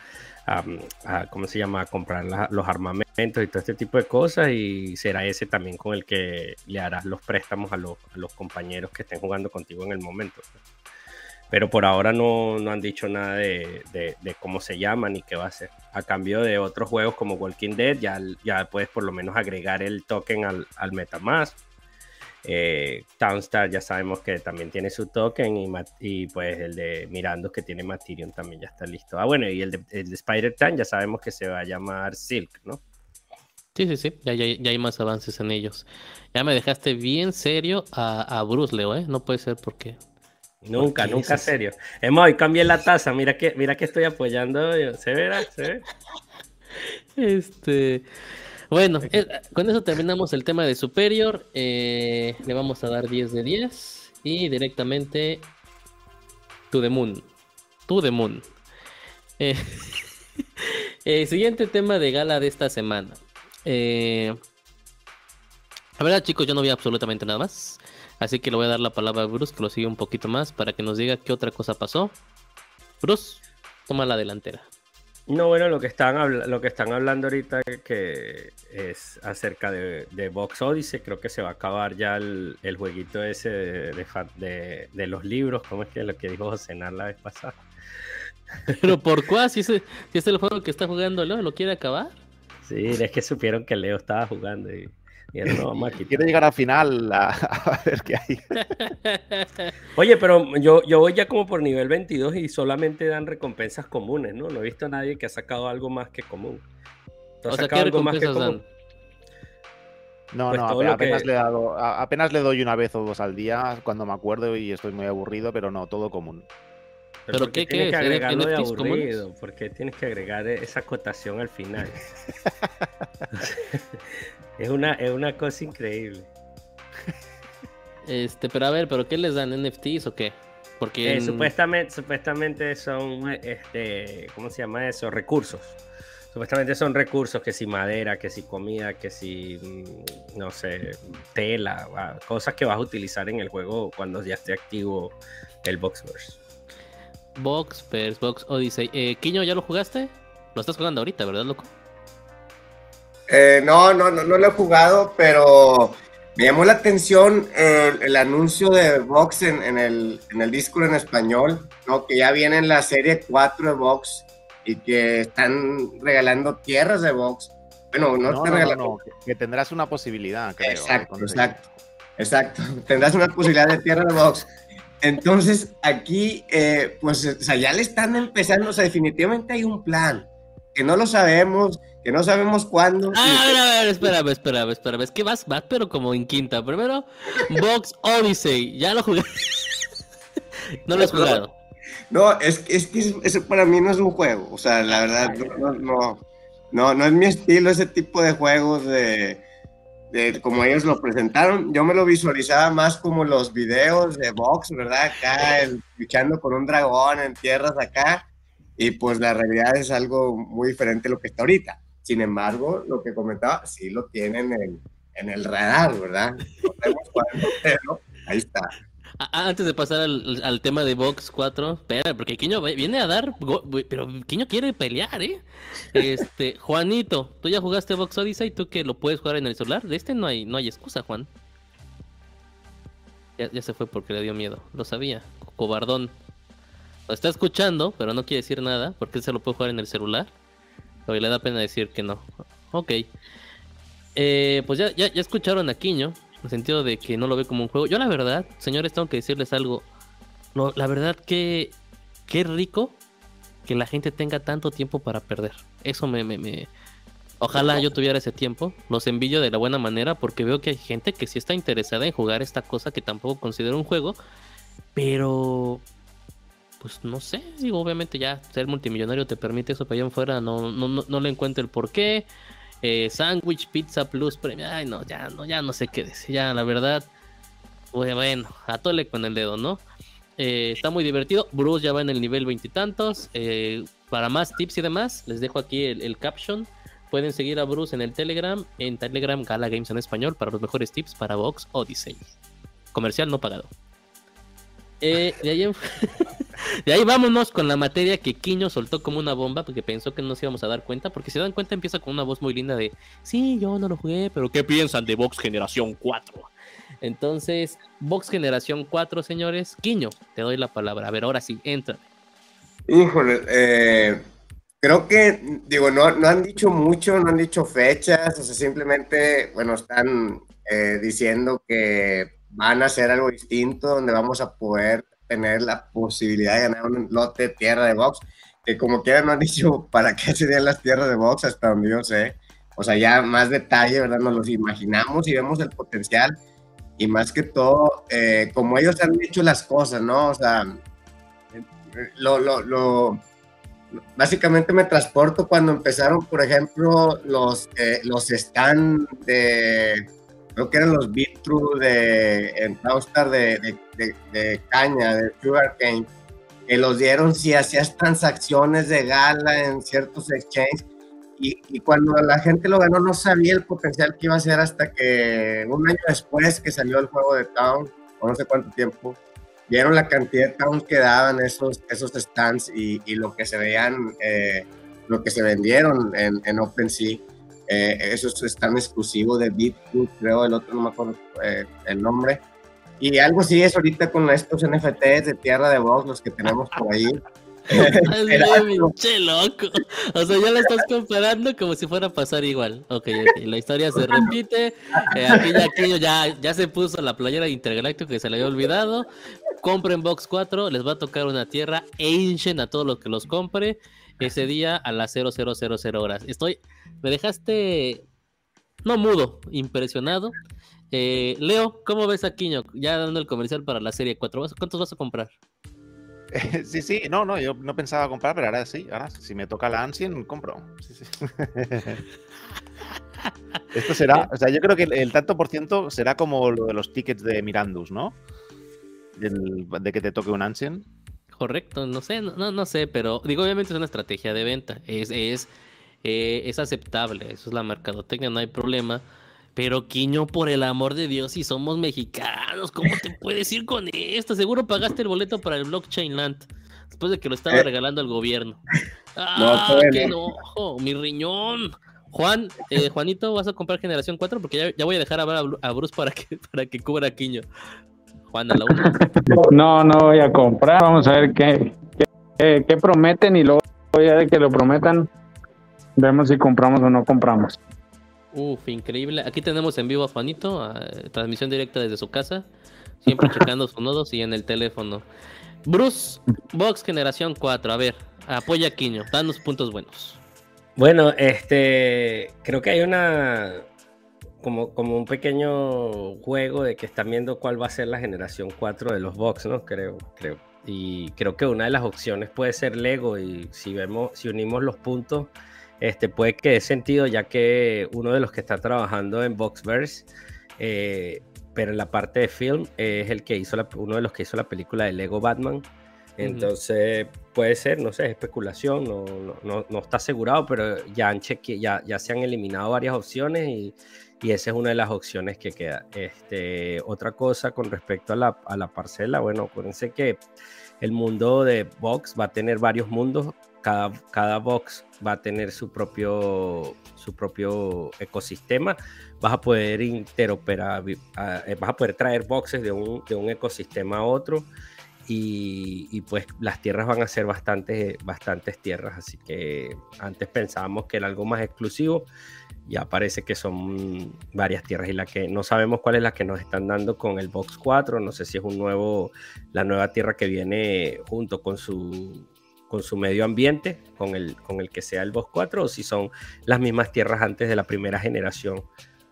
a, ¿cómo se llama?, comprar los armamentos y todo este tipo de cosas y será ese también con el que le harás los préstamos a los, a los compañeros que estén jugando contigo en el momento. Pero por ahora no, no han dicho nada de, de, cómo se llama ni qué va a ser. A cambio de otros juegos como Walking Dead, ya, ya puedes por lo menos agregar el token al, al MetaMask eh, Townstar ya sabemos que también tiene su token y, y, pues el de Mirandos que tiene Materion también ya está listo. Ah, bueno, y el de, Spider-Tan ya sabemos que se va a llamar Silk, ¿no? Sí, sí, sí, ya, ya, hay más avances en ellos. Ya me dejaste bien serio a, Bruce Leo, ¿eh? No puede ser porque... Nunca, nunca serio. Hemos hoy cambié la taza, mira que, mira que estoy apoyando. ¿Se verá? ¿Se ve? Este... Bueno, eh, con eso terminamos el tema de Superior. Eh, le vamos a dar 10 de 10. Y directamente To the Moon. To the Moon. Eh, siguiente tema de gala de esta semana. la verdad, chicos, yo no vi absolutamente nada más. Así que le voy a dar la palabra a Bruce, que lo sigue un poquito más, para que nos diga qué otra cosa pasó. Bruce, toma la delantera. No, bueno, lo que están, lo que están hablando ahorita que es acerca de, de Box Odyssey, creo que se va a acabar ya el, jueguito ese de, de, los libros, ¿cómo es que lo que dijo José la vez pasada? Pero ¿por cuál? Si, si es el juego que está jugando Leo, ¿lo quiere acabar? Sí, es que supieron que Leo estaba jugando y Quiero llegar al final a, ver qué hay. Oye, pero yo, yo voy ya como por nivel 22 y solamente dan recompensas comunes, ¿no? No he visto a nadie que ha sacado algo más que común. ¿Tú has sacado algo más que común? No, pues no, apenas, le he dado, apenas le doy una vez o dos al día cuando me acuerdo y estoy muy aburrido, pero no, todo común. ¿Pero ¿por qué- tienes qué que tienes que agregar esa acotación al final? es, una, es una cosa increíble. Este, pero a ver, ¿pero qué les dan? ¿NFTs o qué? Porque Eh, en- supuestamente, supuestamente son, este, ¿cómo se llama eso? Recursos. Supuestamente son recursos que si madera, que si comida, que si, mm, no sé, tela, va, cosas que vas a utilizar en el juego cuando ya esté activo el Boxverse. Box, Pers, Box Odyssey. Eh, Quiño, ¿ya lo jugaste? Lo estás jugando ahorita, ¿verdad, loco? Eh, no, no, no, no lo he jugado, pero me llamó la atención el, el anuncio de Vox en, en el, en el Discord en español, ¿no? que ya viene en la serie 4 de Vox y que están regalando tierras de Vox. Bueno, no, No, están no, regalando. no, que- tendrás una posibilidad, creo. Exacto, exacto, exacto. Tendrás una posibilidad de tierra de box. Entonces, aquí, eh, pues, o sea, ya le están empezando, o sea, definitivamente hay un plan, que no lo sabemos, que no sabemos cuándo. Ah, a ver, a ver, espérame, espérame, espérame. Es que vas, vas, pero como en quinta. Primero, Box Odyssey. Ya lo jugué. no lo has jugado. No, es, que- es que eso- para mí no es un juego, o sea, la verdad, no, no, no, no, es mi estilo ese tipo de juegos de, de como ellos lo presentaron. Yo me lo visualizaba más como los videos de box, ¿verdad? Acá el- luchando con un dragón en tierras acá, y pues la realidad es algo muy diferente a lo que está ahorita. Sin embargo, lo que comentaba, sí lo tienen en, en el radar, ¿verdad? Pero ahí está. Antes de pasar al, al tema de Box 4, espera, porque Quiño viene a dar, pero Quiño quiere pelear, ¿eh? Este, Juanito, tú ya jugaste Box Odyssey, tú que lo puedes jugar en el celular, de este no hay, no hay excusa, Juan. Ya, ya se fue porque le dio miedo, lo sabía, cobardón. Está escuchando, pero no quiere decir nada, porque se lo puede jugar en el celular. Pero le da pena decir que no. Ok. Eh, pues ya, ya, ya escucharon a Quiño, en el sentido de que no lo ve como un juego. Yo la verdad, señores, tengo que decirles algo. La verdad que qué rico que la gente tenga tanto tiempo para perder. Eso me, me, me- Ojalá yo tuviera ese tiempo. Los envidio de la buena manera porque veo que hay gente que sí está interesada en jugar esta cosa que tampoco considero un juego. Pero... Pues no sé, digo, obviamente ya ser multimillonario te permite eso, pero allá fuera no, no, no, no le encuentro el porqué. Eh, Sandwich, pizza plus, premio. Ay, no, ya no, ya no sé qué decir. Ya, la verdad. pues, Bueno, atole con el dedo, ¿no? Eh, está muy divertido. Bruce ya va en el nivel veintitantos. Eh, para más tips y demás, les dejo aquí el, el caption. Pueden seguir a Bruce en el Telegram, en Telegram Gala Games en español para los mejores tips para Vox Odyssey. Comercial no pagado. Eh, de, ahí de ahí vámonos con la materia que Quiño soltó como una bomba porque pensó que no nos íbamos a dar cuenta. Porque si se dan cuenta, empieza con una voz muy linda de: Sí, yo no lo jugué, pero ¿qué piensan de Vox Generación 4? Entonces, Vox Generación 4, señores. Quiño, te doy la palabra. A ver, ahora sí, entra. Híjole, eh, creo que, digo, no, no han dicho mucho, no han dicho fechas, o sea, simplemente, bueno, están eh, diciendo que van a hacer algo distinto, donde vamos a poder tener la posibilidad de ganar un lote de tierra de box, que como quiera no han dicho para qué serían las tierras de box, hasta donde yo sé. O sea, ya más detalle, ¿verdad? Nos los imaginamos y vemos el potencial. Y más que todo, eh, como ellos han dicho las cosas, ¿no? O sea, lo, lo, lo, básicamente me transporto cuando empezaron, por ejemplo, los, eh, los stand de, creo que eran los Beat True de, en Taustar de, de, de, de caña, de Sugarcane, que los dieron si hacías transacciones de gala en ciertos exchanges. Y, y, cuando la gente lo ganó no sabía el potencial que iba a ser hasta que un año después que salió el juego de Town, o no sé cuánto tiempo, vieron la cantidad de towns que daban esos, esos stands y, y lo que se veían, eh, lo que se vendieron en, en OpenSea. Eh, esos están exclusivos de Bitcoin, creo, el otro no me acuerdo eh, el nombre. Y algo sí es ahorita con estos NFTs de Tierra de Vox, los que tenemos por ahí. Es pinche loco. O sea, ya la estás comparando como si fuera a pasar igual. Ok, ok. La historia se repite. Eh, aquí ya, aquello ya, ya se puso la playera de Intergaláctico que se le había olvidado. Compren Box 4, les va a tocar una tierra. Ancient a todo lo que los compre. Ese día a las 0000 horas. Estoy. Me dejaste. No mudo, impresionado. Eh, Leo, ¿cómo ves a Quiño? Ya dando el comercial para la serie 4. ¿Cuántos vas a comprar? sí, sí, no, no, yo no pensaba comprar, pero ahora sí, ahora si me toca la Ancien, compro. Esto será, o sea, yo creo que el, tanto por ciento será como lo de los tickets de Mirandus, ¿no? de que te toque un Ancien. Correcto, no sé, no, no sé, pero digo, obviamente es una estrategia de venta, es, es, eh, es aceptable, eso es la mercadotecnia, no hay problema. Pero Quiño, por el amor de Dios, si somos mexicanos, ¿cómo te puedes ir con esto? Seguro pagaste el boleto para el Blockchain Land después de que lo estaba eh. regalando al gobierno. ¡Ah, qué enojo! ¡Mi riñón! Juan, eh, Juanito, ¿vas a comprar Generación 4? Porque ya, voy a dejar a, a Bruce para que, para que cubra a Quiño. Juan, a la una. No, no voy a comprar. Vamos a ver qué, qué, prometen y luego ya de que lo prometan, vemos si compramos o no compramos. Uf, increíble. Aquí tenemos en vivo a Juanito, transmisión directa desde su casa, siempre checando sus nodos y en el teléfono. Bruce, Box Generación 4, a ver, apoya a Quiño, danos puntos buenos. Bueno, este, creo que hay una, como, como un pequeño juego de que están viendo cuál va a ser la generación 4 de los Box, ¿no? Creo, creo. Y creo que una de las opciones puede ser Lego y si vemos, si unimos los puntos este, puede que dé sentido ya que uno de los que está trabajando en Boxverse, eh, pero en la parte de film, es el que hizo uno de los que hizo la película de Lego Batman. Entonces puede ser, no sé, es especulación, no, no, no, está asegurado, pero ya, han ya, ya se han eliminado varias opciones y, y, esa es una de las opciones que queda. Este, otra cosa con respecto a la, a la parcela, bueno, acuérdense que el mundo de Box va a tener varios mundos cada, box va a tener su propio, su propio ecosistema. Vas a poder interoperar, eh, vas a poder traer boxes de un, de un ecosistema a otro. Y, pues las tierras van a ser bastante, bastantes tierras, así que antes pensábamos que era algo más exclusivo, ya parece que son varias tierras y la que no sabemos cuál es la que nos están dando con el Box 4, no sé si es un nuevo, la nueva tierra que viene junto con su con su medio ambiente, con el, con el que sea el Box 4, o si son las mismas tierras antes de la primera generación.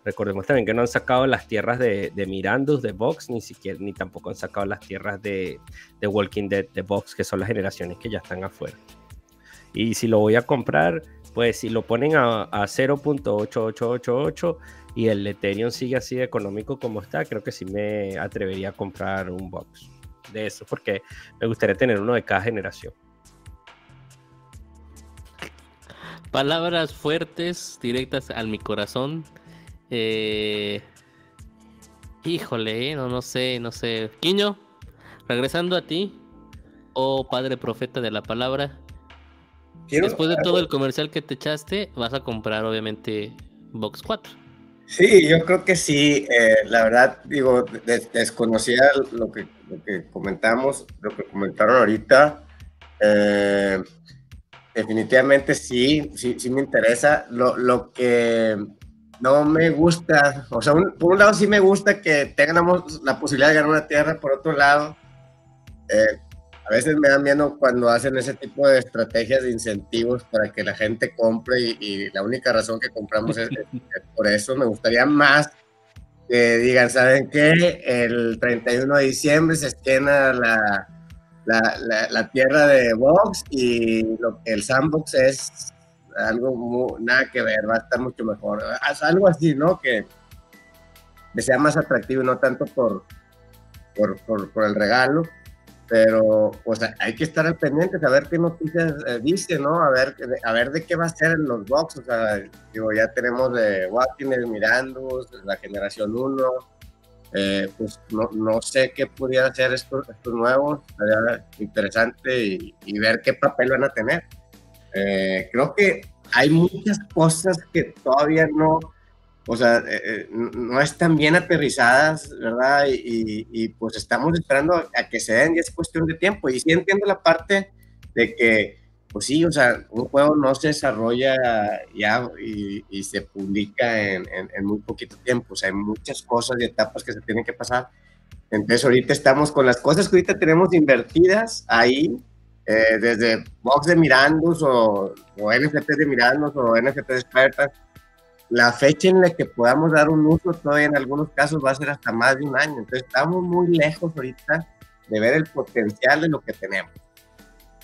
Recordemos también que no han sacado las tierras de, de Mirandus de Box, ni siquiera, ni tampoco han sacado las tierras de, Walking Dead de Box, que son las generaciones que ya están afuera. Y si lo voy a comprar, pues si lo ponen a, a 0.8888 y el Ethereum sigue así de económico como está, creo que sí me atrevería a comprar un box de eso, porque me gustaría tener uno de cada generación. Palabras fuertes, directas al mi corazón. Eh... Híjole, no, no sé, no sé. Quiño, regresando a ti, oh padre profeta de la palabra. Después de todo el comercial que te echaste, vas a comprar obviamente Box 4. Sí, yo creo que sí. Eh, la verdad, digo, desconocía lo que, lo que comentamos, lo que comentaron ahorita. Eh, definitivamente sí, sí, sí me interesa. Lo, lo que no me gusta, o sea, por un lado sí me gusta que tengamos la posibilidad de ganar una tierra, por otro lado, eh, a veces me dan miedo cuando hacen ese tipo de estrategias de incentivos para que la gente compre y, la única razón que compramos es, por eso. Me gustaría más que digan, ¿saben qué? El 31 de diciembre se esquena la, la, la, tierra de box y lo, el sandbox es algo nada que ver, va a estar mucho mejor. Algo así, ¿no? Que, sea más atractivo no tanto por, por, por, el regalo, pero pues hay que estar al pendiente, a ver qué noticias eh, dice, ¿no? A ver, a ver de qué va a ser en los box, o sea, digo, ya tenemos de Walking, Mirandus, la generación 1, eh, pues no, no, sé qué pudiera hacer estos, estos nuevos, sería interesante y, ver qué papel van a tener. Eh, creo que hay muchas cosas que todavía no, o sea, eh, no están bien aterrizadas, ¿verdad? Y, y, pues estamos esperando a que se den y es cuestión de tiempo. Y sí entiendo la parte de que pues sí, o sea, un juego no se desarrolla ya y, se publica en, muy poquito tiempo, o sea, hay muchas cosas y etapas que se tienen que pasar. Entonces ahorita estamos con las cosas que ahorita tenemos invertidas ahí, eh, desde box de Mirandus o, o NFT de Mirandus o NFT de Expertas, la fecha en la que podamos dar un uso todavía en algunos casos va a ser hasta más de un año. Entonces estamos muy lejos ahorita de ver el potencial de lo que tenemos.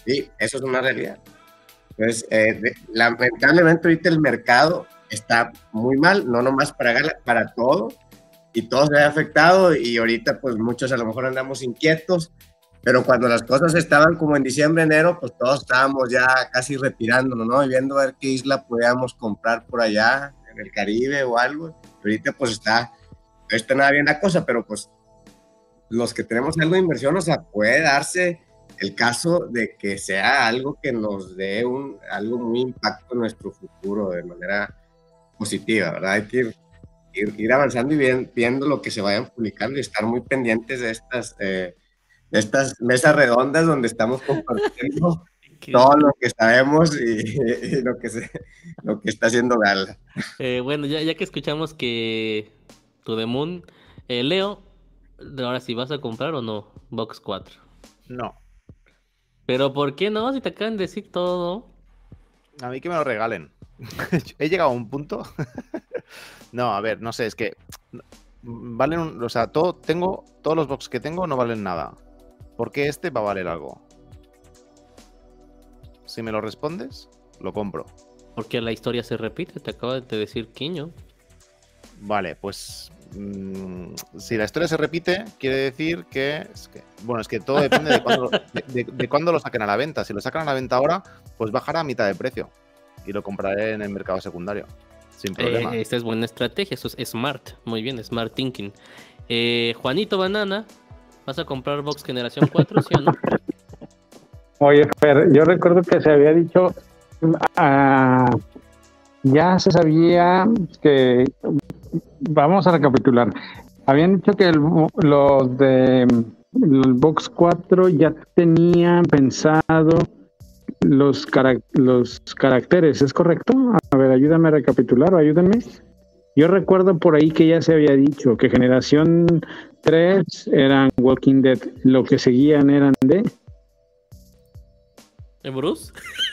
Sí, eso es una realidad. Entonces, eh, de- lamentablemente ahorita el mercado está muy mal, no nomás para Gala, para todo, y todo se ve afectado, y ahorita pues muchos a lo mejor andamos inquietos, pero cuando las cosas estaban como en diciembre, enero, pues todos estábamos ya casi retirándonos, ¿no? Y viendo a ver qué isla podíamos comprar por allá, en el Caribe o algo. Ahorita pues está, no está nada bien la cosa, pero pues los que tenemos algo de inversión, o sea, puede darse el caso de que sea algo que nos dé un, algo muy impacto en nuestro futuro de manera positiva, ¿verdad? Hay que ir, ir, ir avanzando y bien- viendo lo que se vayan publicando y estar muy pendientes de estas, eh, de estas mesas redondas donde estamos compartiendo todo lo que sabemos y, y lo, que se, lo que está haciendo Gala. Eh, bueno, ya, ya que escuchamos que tu The Moon, eh, Leo, ahora sí vas a comprar o no, Box 4. No. Pero ¿por qué no? Si te acaban de decir todo. A mí que me lo regalen. He llegado a un punto. no, a ver, no sé, es que valen, un- o sea, todo, tengo, todos los box que tengo no valen nada. ¿Por qué este va a valer algo? Si me lo respondes, lo compro. Porque la historia se repite, te acaba de decir Quiño. Vale, pues mm, si la historia se repite, quiere decir que, es que- bueno, es que todo depende de cuándo, de, de- de cuándo lo saquen a la venta. Si lo sacan a la venta ahora, pues bajará a mitad de precio y lo compraré en el mercado secundario, sin problema. Eh, esta es buena estrategia, eso es smart. Muy bien, smart thinking. Eh, Juanito Banana, ¿vas a comprar Box Generación 4, sí o no? Oye, Fer, yo recuerdo que se había dicho, ah, ya se sabía que, vamos a recapitular, habían dicho que el- los de el Box 4 ya tenían pensado los, los caracteres, ¿es correcto? A ver, ayúdame a recapitular o ayúdenme. Yo recuerdo por ahí que ya se había dicho que generación 3 eran Walking Dead, lo que seguían eran de... ¿Eh, Bruce?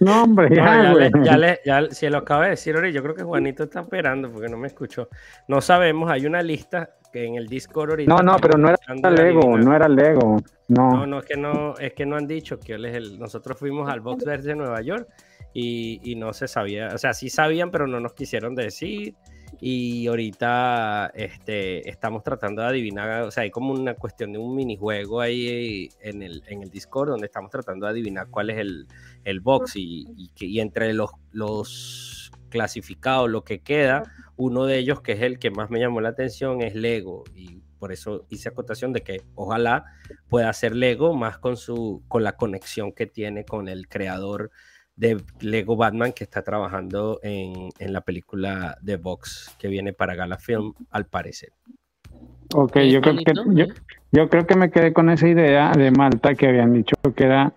No, hombre, No, ya, ya, güey. le- ya le- ya- si lo acaba de decir ahora, yo creo que Juanito está esperando porque no me escuchó. No sabemos, hay una lista que en el Discord ahorita. No, no, pero no era Lego, no era Lego. No, No, no, es que no, es que no han dicho que él es el. Nosotros fuimos al Box Verde de Nueva York y, y no se sabía, o sea, sí sabían, pero no nos quisieron decir. Y ahorita este, estamos tratando de adivinar, o sea, hay como una cuestión de un minijuego ahí en el, en el Discord donde estamos tratando de adivinar cuál es el, el box y, y que- y entre los, los clasificados, lo que queda, uno de ellos que es el que más me llamó la atención es Lego. Y por eso hice acotación de que ojalá pueda hacer Lego más con su con la conexión que tiene con el creador de Lego Batman que está trabajando en, en la película de Vox que viene para Gala Film al parecer. ok, yo creo, que, yo, yo creo que me quedé con esa idea de Malta que habían dicho que era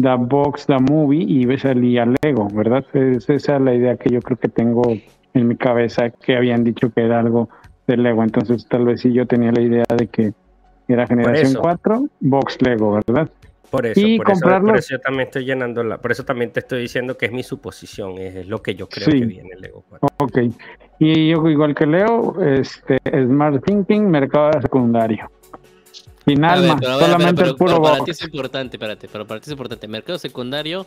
The Box, The Movie y salía Lego, ¿verdad? Es- esa es la idea que yo creo que tengo en mi cabeza que habían dicho que era algo de Lego. Entonces, tal vez sí yo tenía la idea de que era generación eso. 4, Box Lego, ¿verdad? Por eso, Y por, eso comprarlo- por eso yo también estoy llenando la, por eso también te estoy diciendo que es mi suposición, es, es lo que yo creo Sí. que viene Lego 4. Ok. Y yo, igual que Leo, este, Smart Thinking, mercado secundario. Sin ver, alma, pero solamente pero- el puro pero para ti es importante, espérate, pero para ti es importante. ¿Mercado secundario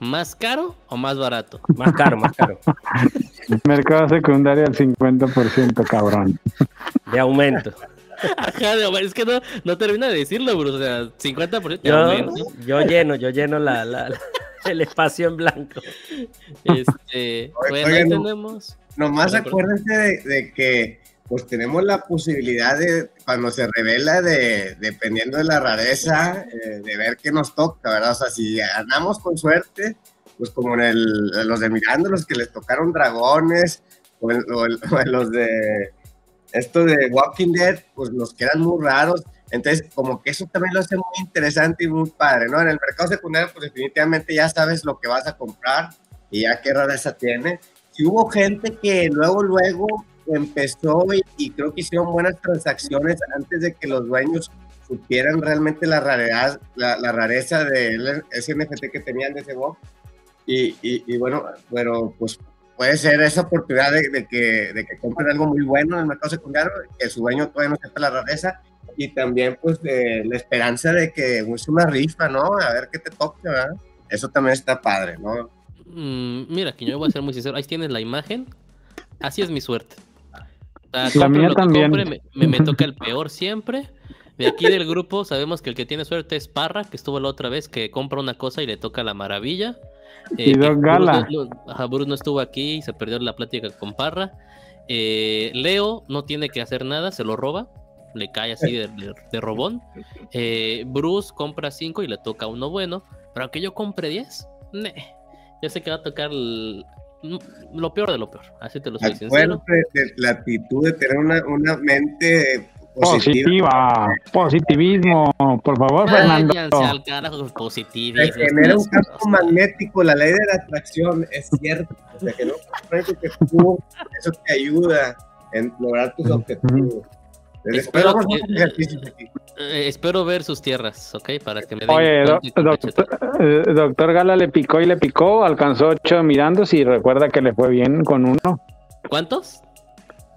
más caro o más barato? Más caro, más caro. Mercado secundario al 50%, cabrón. De aumento. Ajá, de- es que no, no termina de decirlo, Bruce. O sea, 50% de Yo, aumento. yo lleno, yo lleno la, la- la- el espacio en blanco. Este, bueno, ahí oigan, no- tenemos. Nomás acuérdense de, de que pues tenemos la posibilidad de, cuando se revela, de, dependiendo de la rareza, eh, de ver qué nos toca, ¿verdad? O sea, si andamos con suerte, pues como en el, los de Mirando, los que les tocaron dragones, o, en- o o los de esto de Walking Dead, pues nos quedan muy raros. Entonces, como que eso también lo hace muy interesante y muy padre, ¿no? En el mercado secundario, pues definitivamente ya sabes lo que vas a comprar y ya qué rareza tiene. Si hubo gente que luego, luego empezó y, y creo que hicieron buenas transacciones antes de que los dueños supieran realmente la rareza, la, la rareza de ese NFT que tenían de ese box. Y, y, y bueno, pero pues puede ser esa oportunidad de, de que, de que compren algo muy bueno en el mercado secundario, que su dueño todavía no sepa la rareza y también pues la esperanza de que es una rifa, ¿no? A ver qué te toca, ¿verdad? Eso también está padre, ¿no? Mm, mira, que yo voy a ser muy sincero. Ahí tienes la imagen. Así es mi suerte. La mía también. me, me, toca el peor siempre. De aquí del grupo sabemos que el que tiene suerte es Parra, que estuvo la otra vez, que compra una cosa y le toca la maravilla. Eh, y Gala. Bruce, no estuvo aquí y se perdió la plática con Parra. Eh, Leo no tiene que hacer nada, se lo roba, le cae así de, robón. Eh, Bruce compra 5 y le toca uno bueno, pero que yo compre 10, ya sé que va a tocar lo peor de lo peor, así te lo soy sincero. la actitud de tener una, una mente Positiva. positivismo, por favor, Fernando. al carajo, positivismo. Se genera un campo magnético, la ley de la atracción, es cierto. O sea, que no que tú, eso te ayuda en lograr tus objetivos. Espero, eh, espero, ver sus tierras, ¿ok? Para que me den Oye, eh, doctor, Gala le picó y le picó, alcanzó ocho mirando y recuerda que le fue bien con uno. ¿Cuántos?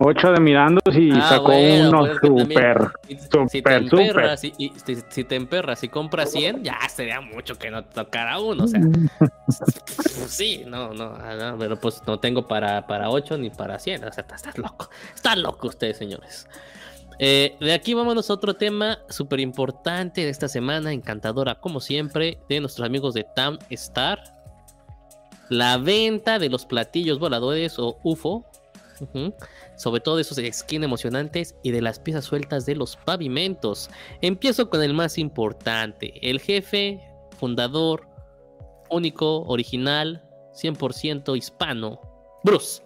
8 de Mirandos y ah, sacó uno pues súper, súper, súper. Si, si, te emperras y compras 100, ya sería mucho que no tocara uno. O sea, sí, no, no, no, pero pues no tengo para, para 8 ni para 100. O sea, estás loco. Están locos ustedes, señores. Eh, de aquí vámonos a otro tema súper importante de esta semana, encantadora como siempre, de nuestros amigos de Town Star. La venta de los platillos voladores o UFO sobre todo de esos skins emocionantes y de las piezas sueltas de los pavimentos. Empiezo con el más importante, el jefe, fundador, único, original, 100% hispano, Bruce.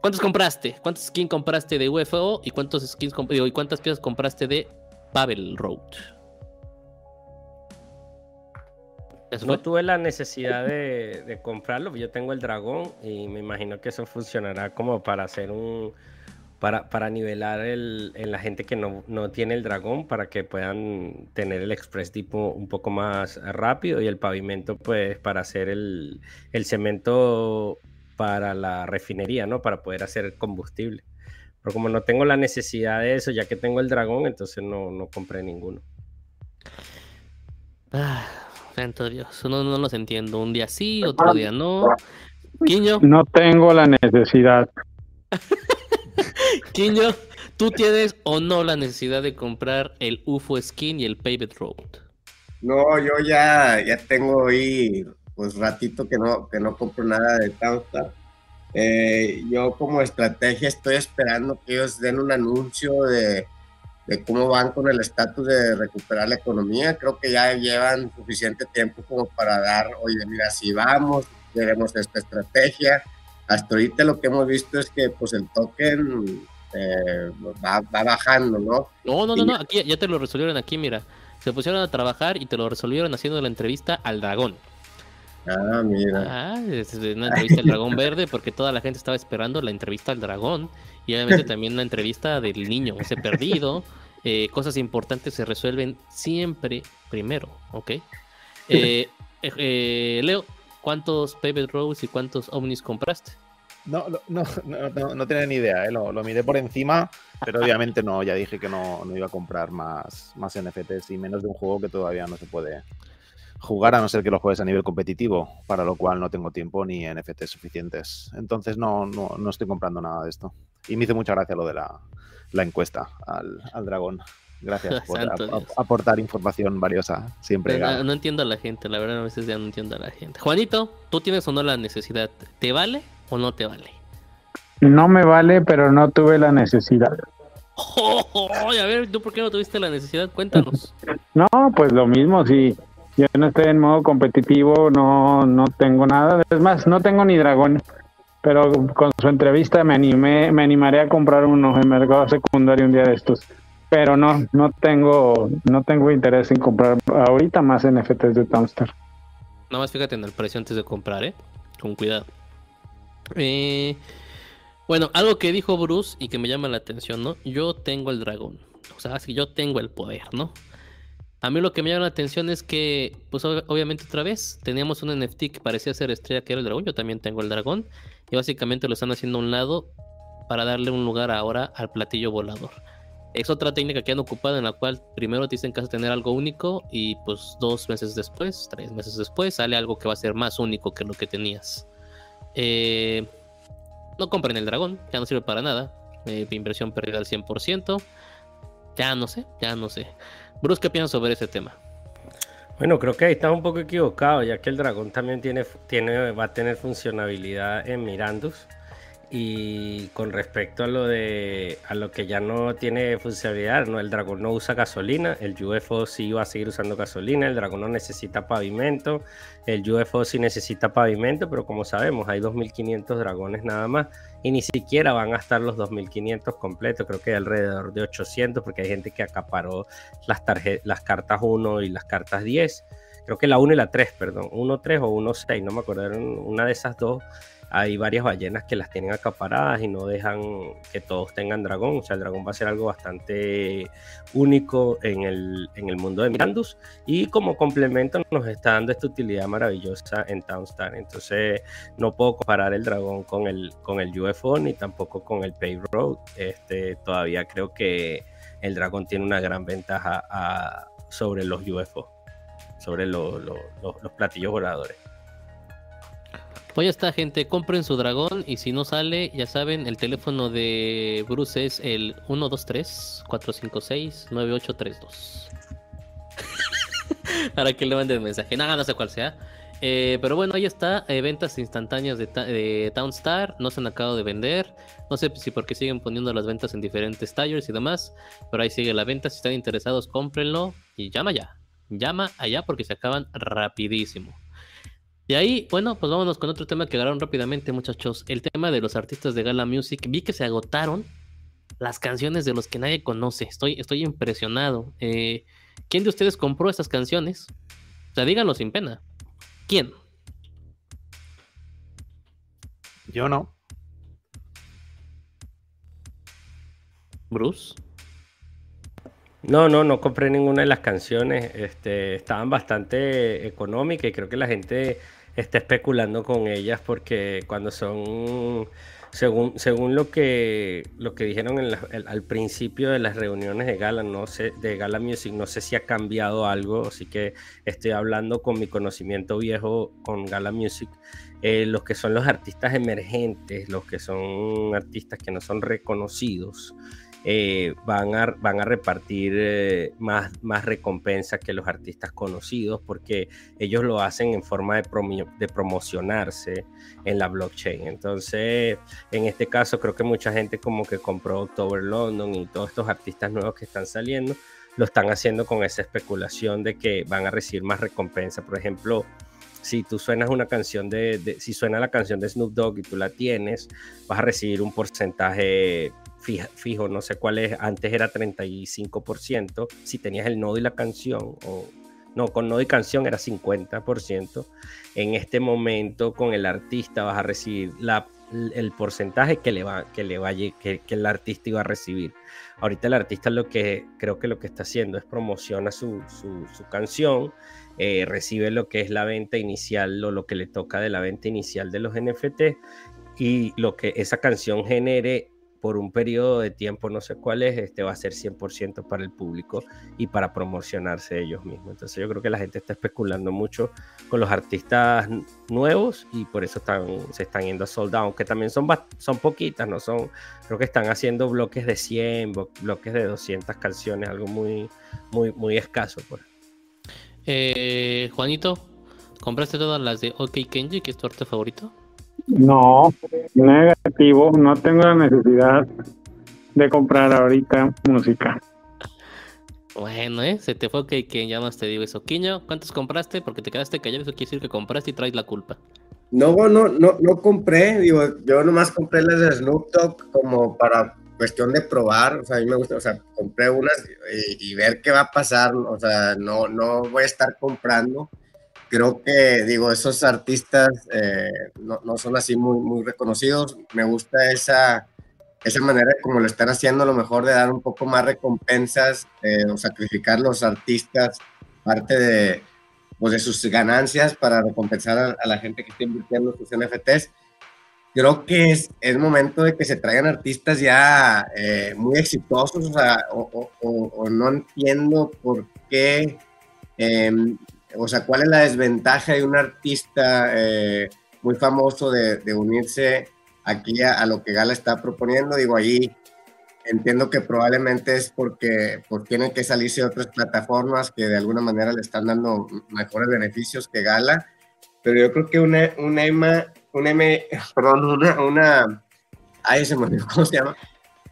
¿Cuántos compraste? ¿Cuántos skins compraste de UFO y cuántos skins y cuántas piezas compraste de Babel Road? No tuve la necesidad de, de, comprarlo, yo tengo el dragón y me imagino que eso funcionará como para hacer un, para, para nivelar el, en la gente que no, no, tiene el dragón para que puedan tener el express tipo un poco más rápido y el pavimento pues para hacer el, el cemento para la refinería, ¿no? Para poder hacer combustible. Pero como no tengo la necesidad de eso, ya que tengo el dragón, entonces no, no compré ninguno. Ah, santo Dios, no, no los entiendo. Un día sí, otro día no. Quiño. No tengo la necesidad. Quiño, ¿tú tienes o no la necesidad de comprar el UFO Skin y el Paved Road? No, yo ya, ya tengo ahí pues ratito que no, que no compro nada de Townstar. Eh, yo como estrategia estoy esperando que ellos den un anuncio de, de cómo van con el estatus de recuperar la economía. Creo que ya llevan suficiente tiempo como para dar, oye, mira, si vamos, queremos esta estrategia hasta ahorita lo que hemos visto es que pues el token eh, va, bajando, ¿no? No, no, no, no, aquí ya te lo resolvieron aquí, mira. Se pusieron a trabajar y te lo resolvieron haciendo la entrevista al dragón. Ah, mira. Ah, es una entrevista al dragón verde porque toda la gente estaba esperando la entrevista al dragón y obviamente también la entrevista del niño, ese perdido. Eh, cosas importantes se resuelven siempre primero, ¿ok? Eh, eh, Leo, ¿Cuántos Paved Roads y cuántos Omnis compraste? No, no, no, no, tenía ni idea, ¿eh? lo, lo, miré por encima, pero obviamente no, ya dije que no, no iba a comprar más, más NFTs y menos de un juego que todavía no se puede jugar a no ser que lo juegues a nivel competitivo, para lo cual no tengo tiempo ni NFTs suficientes. Entonces no, no, no estoy comprando nada de esto. Y me hizo mucha gracia lo de la, la encuesta al, al dragón. Gracias por aportar información valiosa. Siempre. No, entiendo a la gente, la verdad a veces ya no entiendo a la gente. Juanito, ¿tú tienes o no la necesidad? ¿Te vale o no te vale? No me vale, pero no tuve la necesidad. a ver, ¿tú por qué no tuviste la necesidad? Cuéntanos. No, pues lo mismo, si yo no estoy en modo competitivo, no, no tengo nada. Es más, no tengo ni dragón. Pero con su entrevista me animé, me animaré a comprar uno en mercado secundario un día de estos pero no, no tengo, no tengo interés en comprar ahorita más NFTs de Townstar. Nada más fíjate en el precio antes de comprar, ¿eh? Con cuidado. Eh, bueno, algo que dijo Bruce y que me llama la atención, ¿no? Yo tengo el dragón. O sea, así yo tengo el poder, ¿no? A mí lo que me llama la atención es que, pues obviamente otra vez, teníamos un NFT que parecía ser estrella, que era el dragón. Yo también tengo el dragón. Y básicamente lo están haciendo a un lado para darle un lugar ahora al platillo volador. Es otra técnica que han ocupado en la cual primero te dicen que vas a tener algo único y pues dos meses después, tres meses después, sale algo que va a ser más único que lo que tenías. Eh, no compren el dragón, ya no sirve para nada. Eh, inversión perdida al 100%. Ya no sé, ya no sé. Bruce, ¿qué piensas sobre ese tema? Bueno, creo que ahí está un poco equivocado, ya que el dragón también tiene, tiene, va a tener funcionalidad en Mirandus. Y con respecto a lo de a lo que ya no tiene funcionalidad, no, el dragón no usa gasolina, el UFO sí va a seguir usando gasolina, el dragón no necesita pavimento, el UFO sí necesita pavimento, pero como sabemos hay 2500 dragones nada más y ni siquiera van a estar los 2500 completos, creo que hay alrededor de 800 porque hay gente que acaparó las las cartas 1 y las cartas 10. Creo que la 1 y la 3, perdón, 1 3 o 1 6, no me acuerdo, una de esas dos hay varias ballenas que las tienen acaparadas y no dejan que todos tengan dragón. O sea, el dragón va a ser algo bastante único en el, en el mundo de Mirandus. Y como complemento nos está dando esta utilidad maravillosa en Townstar. Entonces no puedo comparar el dragón con el, con el UFO ni tampoco con el Pay Road. Este, todavía creo que el dragón tiene una gran ventaja sobre los UFO, sobre los platillos voladores. Pues ya está, gente. Compren su dragón y si no sale, ya saben, el teléfono de Bruce es el 123-456-9832. Para que le manden mensaje. Nada, no sé cuál sea. Eh, pero bueno, ahí está. Eh, ventas instantáneas de, Townstar. No se han acabado de vender. No sé si porque siguen poniendo las ventas en diferentes tallers y demás. Pero ahí sigue la venta. Si están interesados, cómprenlo. Y llama ya. Llama allá porque se acaban rapidísimo. Y ahí, bueno, pues vámonos con otro tema que agarraron rápidamente, muchachos. El tema de los artistas de Gala Music. Vi que se agotaron las canciones de los que nadie conoce. Estoy, estoy impresionado. Eh, ¿Quién de ustedes compró estas canciones? O sea, díganlo sin pena. ¿Quién? Yo no. Bruce. No, no, no compré ninguna de las canciones. Este, estaban bastante económicas y creo que la gente está especulando con ellas porque cuando son, según, según lo que lo que dijeron al principio de las reuniones de Gala, no sé, de Gala Music, no sé si ha cambiado algo, así que estoy hablando con mi conocimiento viejo con Gala Music. Eh, los que son los artistas emergentes, los que son artistas que no son reconocidos, eh, van, a, van a repartir eh, más, más recompensas que los artistas conocidos porque ellos lo hacen en forma de, de promocionarse en la blockchain. Entonces, en este caso, creo que mucha gente como que compró October London y todos estos artistas nuevos que están saliendo lo están haciendo con esa especulación de que van a recibir más recompensa. Por ejemplo, si tú suenas una canción de, de, si suena la canción de Snoop Dogg y tú la tienes, vas a recibir un porcentaje fijo, no sé cuál es, antes era 35%, si tenías el nodo y la canción, o no, con nodo y canción era 50%, en este momento con el artista vas a recibir la, el porcentaje que le va, que le vaya, que, que, el artista iba a recibir. Ahorita el artista lo que creo que lo que está haciendo es promociona su, su, canción, eh, recibe lo que es la venta inicial o lo que le toca de la venta inicial de los NFT y lo que esa canción genere por un periodo de tiempo, no sé cuál es, este va a ser 100% para el público y para promocionarse ellos mismos. Entonces yo creo que la gente está especulando mucho con los artistas nuevos y por eso están, se están yendo a sold out, también son, son poquitas, no son, creo que están haciendo bloques de 100, bloques de 200 canciones, algo muy, muy, muy escaso. Pues. Eh, Juanito, ¿compraste todas las de OK Kenji, que es tu arte favorito? No, negativo, no tengo la necesidad de comprar ahorita música. Bueno, ¿eh? Se te fue que quien ya más te digo eso. Quiño, ¿cuántos compraste? Porque te quedaste callado, eso quiere decir que compraste y traes la culpa. No, no, no, no compré, digo, yo nomás compré las de Snoop Dogg como para cuestión de probar, o sea, a mí me gusta, o sea, compré unas y, y ver qué va a pasar, o sea, no, no voy a estar comprando creo que, digo, esos artistas eh, no, no, son así muy, muy reconocidos. Me gusta esa, esa manera como lo están haciendo, a lo mejor de dar un poco más recompensas eh, o sacrificar los artistas parte de, pues, de sus ganancias para recompensar a, la gente que está invirtiendo sus NFTs. creo que es, es momento de que se traigan artistas ya eh, muy exitosos, o sea, o, o, no entiendo por qué, em, o sea, cuál es la desventaja de un artista eh, muy famoso de, de unirse aquí a, a, lo que Gala está proponiendo. Digo, ahí entiendo que probablemente es porque pues, tienen que salirse de otras plataformas que de alguna manera le están dando mejores beneficios que Gala, pero yo creo que una, una EMA un M, perdón, una, una, ay, se me olvidó, ¿cómo se llama?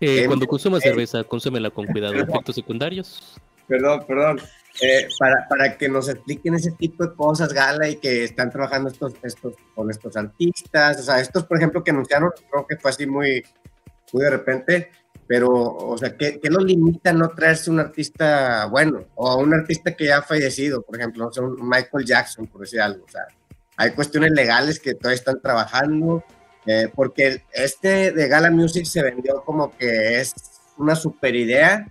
Eh, cuando consumas cerveza, consúmela con cuidado. Efectos secundarios. Perdón, perdón. Eh, para, para, que nos expliquen ese tipo de cosas, Gala, y que están trabajando estos, estos, con estos artistas. O sea, estos, por ejemplo, que anunciaron, creo que fue así muy, muy de repente, pero, o sea, ¿qué, qué los limita no traerse un artista bueno? O un artista que ya ha fallecido, por ejemplo, o sea, un Michael Jackson, por decir algo. O sea, hay cuestiones legales que todavía están trabajando, eh, porque este de Gala Music se vendió como que es una super idea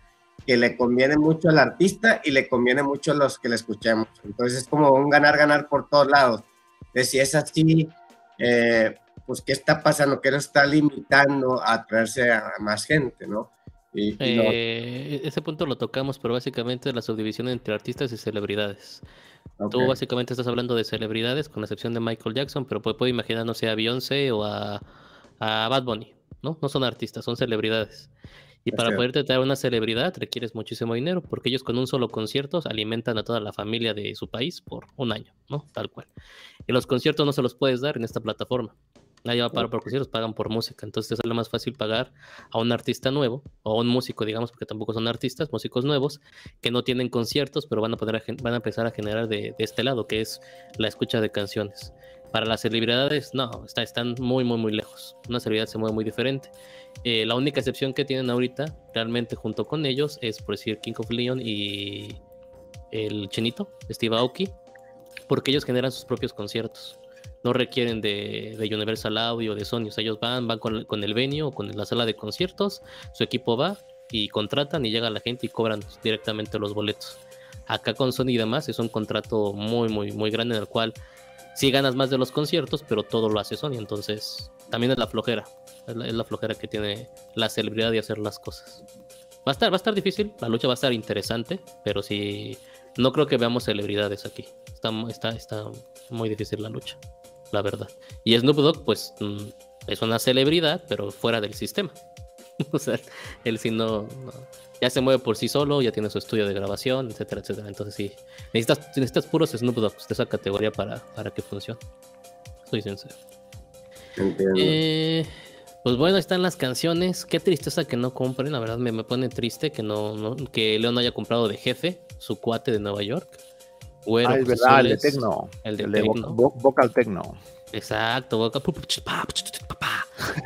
que le conviene mucho al artista y le conviene mucho a los que le escuchemos. Entonces es como un ganar-ganar por todos lados. Si es así, eh, pues ¿qué está pasando? ¿Qué nos está limitando a traerse a más gente, no? Y, eh, Ese punto lo tocamos, pero básicamente la subdivisión entre artistas y celebridades. Tú básicamente estás hablando de celebridades, con excepción de Michael Jackson, pero puedo imaginar, no sé, a Beyoncé o a, Bad Bunny, ¿no? No son artistas, son celebridades. Y para poder tratar una celebridad requieres muchísimo dinero, porque ellos con un solo concierto alimentan a toda la familia de su país por un año, ¿no? Tal cual. Y los conciertos no se los puedes dar en esta plataforma. Nadie va a pagar por conciertos, pagan por música. Entonces es sale más fácil pagar a un artista nuevo o a un músico, digamos, porque tampoco son artistas, músicos nuevos, que no tienen conciertos, pero van a, poder, van a empezar a generar de, este lado, que es la escucha de canciones. Para las celebridades, no, está, están muy, muy, muy lejos. Una celebridad se mueve muy diferente. Eh, la única excepción que tienen ahorita, realmente junto con ellos, es por decir King of Leon y el Chinito, Steve Aoki, porque ellos generan sus propios conciertos no requieren de, Universal Audio de Sony. O sea, ellos van, van con, el venue o con la sala de conciertos, su equipo va y contratan y llega la gente y cobran directamente los boletos. Acá con Sony y demás es un contrato muy, muy, muy grande en el cual sí ganas más de los conciertos, pero todo lo hace Sony. Entonces, también es la flojera. Es la, flojera que tiene la celebridad de hacer las cosas. Va a estar, va a estar difícil, la lucha va a estar interesante, pero sí, no creo que veamos celebridades aquí. Está, está, está muy difícil la lucha la verdad. Y Snoop Dogg, pues, mm, es una celebridad, pero fuera del sistema. o sea, él sí no, ya se mueve por sí solo, ya tiene su estudio de grabación, etcétera, etcétera. Entonces sí, necesitas, necesitas puros Snoop Dogs de esa categoría para, para que funcione. Soy sincero. Eh, pues bueno, están las canciones. Qué tristeza que no compren, la verdad me, me pone triste que no, que León no haya comprado de jefe su cuate de Nueva York ah, es verdad, el de Tecno. El de, Vocal Tecno. Exacto, vocal,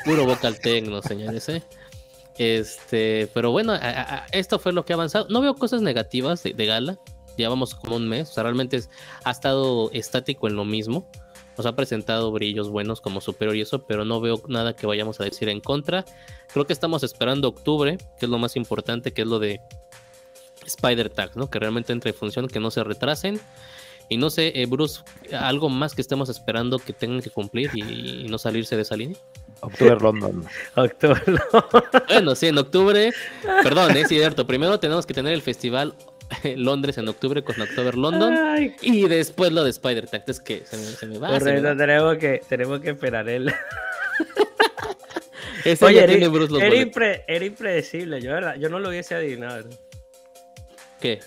puro Vocal Tecno, señores. ¿eh? Este, pero bueno, esto fue lo que ha avanzado. No veo cosas negativas de, Gala. Llevamos como un mes. O sea, realmente ha estado estático en lo mismo. Nos ha presentado brillos buenos como superior y eso, pero no veo nada que vayamos a decir en contra. Creo que estamos esperando octubre, que es lo más importante, que es lo de Spider Tag, ¿no? Que realmente entre en función, que no se retrasen. Y no sé, eh, Bruce, algo más que estemos esperando que tengan que cumplir y, no salirse de esa línea. Octubre London. octubre Bueno, sí, en octubre. Perdón, es cierto. Primero tenemos que tener el festival Londres en octubre con October London y después lo de Spider Tag. Es que se me, va. Correcto, tenemos que, tenemos que esperar él. Oye, era, Bruce era, impre, era, impredecible, yo, ¿verdad? yo no lo hubiese adivinado. ¿Qué?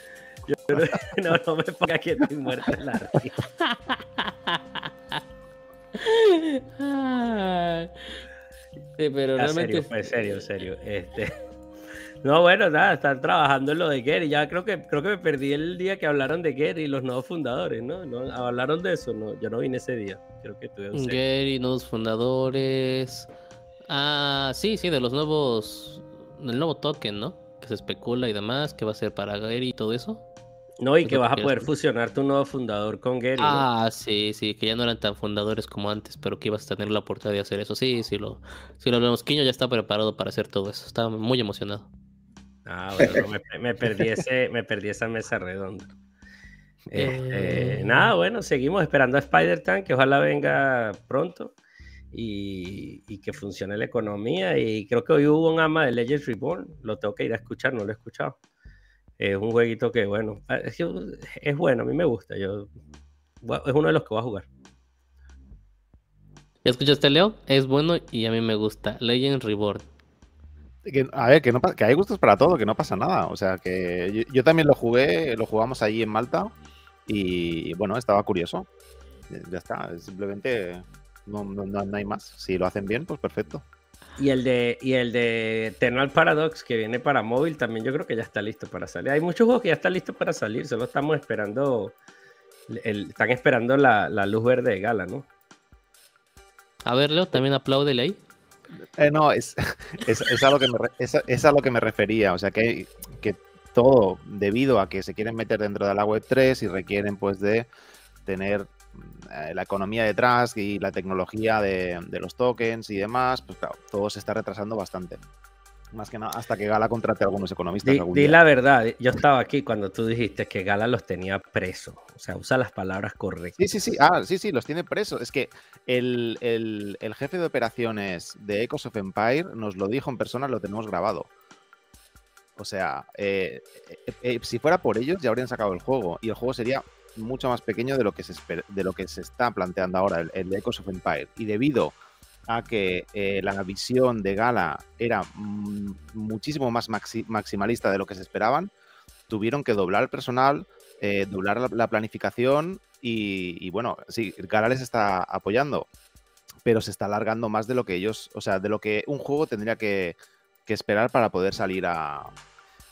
Yo, no, no me ponga que estoy muerto en la Sí, pero realmente. Serio, serio, serio. Este. No, bueno, nada, están trabajando en lo de Gary. Ya creo que creo que me perdí el día que hablaron de Gary y los nuevos fundadores, ¿no? ¿No? Hablaron de eso, no, yo no vine ese día. Creo que tuve Gary, nuevos fundadores. Ah, sí, sí, de los nuevos. Del nuevo token, ¿no? que se especula y demás, que va a ser para Gary y todo eso. No, y que vas a poder fusionar tu nuevo fundador con Gary. Ah, sí, sí, que ya no eran tan fundadores como antes, pero que ibas a tener la oportunidad de hacer eso. Sí, sí, lo, sí, lo vemos. Quiño ya está preparado para hacer todo eso. Estaba muy emocionado. Ah, bueno, me, perdí ese, me perdí esa mesa redonda. Este, eh. Nada, bueno, seguimos esperando a Spider-Tank, que ojalá venga pronto. y, y, que funcione la economía. Y creo que hoy hubo un ama de Legends Reborn, lo tengo que ir a escuchar, no lo he escuchado. Es un jueguito que, bueno, ah, es, es bueno, a mí me gusta. Yo, es uno de los que voy a jugar. ¿Ya escuchaste, Leo? Es bueno y a mí me gusta. Legend Reborn. a ver, que, no, que hay gustos para todo, que no pasa nada. O sea, que yo, también lo jugué, lo jugamos allí en Malta y bueno, estaba curioso. Ya está, simplemente no, no, hay más. Si lo hacen bien, pues perfecto. Y el de y el de Eternal Paradox que viene para móvil también yo creo que ya está listo para salir. Hay muchos juegos que ya están listos para salir, solo estamos esperando están esperando la, luz verde de Gala, ¿no? A ver, Leo, también aplaude ahí. Eh, no, es, es, a lo que me, es, a lo que me refería. O sea, que, que todo debido a que se quieren meter dentro de la web 3 y requieren pues de tener la economía detrás y la tecnología de, de, los tokens y demás, pues claro, todo se está retrasando bastante. Más que nada, hasta que Gala contrate a algunos economistas. Di, la verdad, yo estaba aquí cuando tú dijiste que Gala los tenía presos. O sea, usa las palabras correctas. Sí, sí, sí. Ah, sí, sí, los tiene presos. Es que el, jefe de operaciones de Echoes of Empire nos lo dijo en persona, lo tenemos grabado. O sea, eh, eh, eh, si fuera por ellos, ya habrían sacado el juego. Y el juego sería mucho más pequeño de lo que se, de lo que se está planteando ahora, el, el Echoes of Empire. Y debido a que eh, la visión de Gala era mm, muchísimo más maximalista de lo que se esperaban, tuvieron que doblar el personal, eh, doblar la, planificación y, bueno, sí, Gala les está apoyando, pero se está alargando más de lo que ellos, o sea, de lo que un juego tendría que, esperar para poder salir a,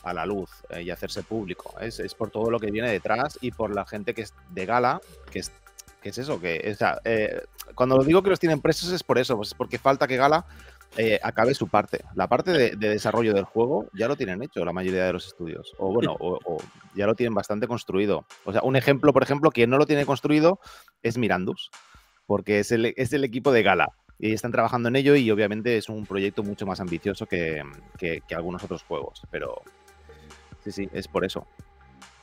la luz eh, y hacerse público. Es, es, por todo lo que viene detrás y por la gente que es de Gala, que es, ¿Qué es eso? Que, eh, cuando digo que los tienen presos es por eso, pues es porque falta que Gala eh, acabe su parte. La parte de, desarrollo del juego ya lo tienen hecho la mayoría de los estudios. O bueno, o, ya lo tienen bastante construido. O sea, un ejemplo, por ejemplo, quien no lo tiene construido es Mirandus, porque es el, es el equipo de Gala. Y están trabajando en ello y obviamente es un proyecto mucho más ambicioso que, que algunos otros juegos. Pero sí, sí, es por eso.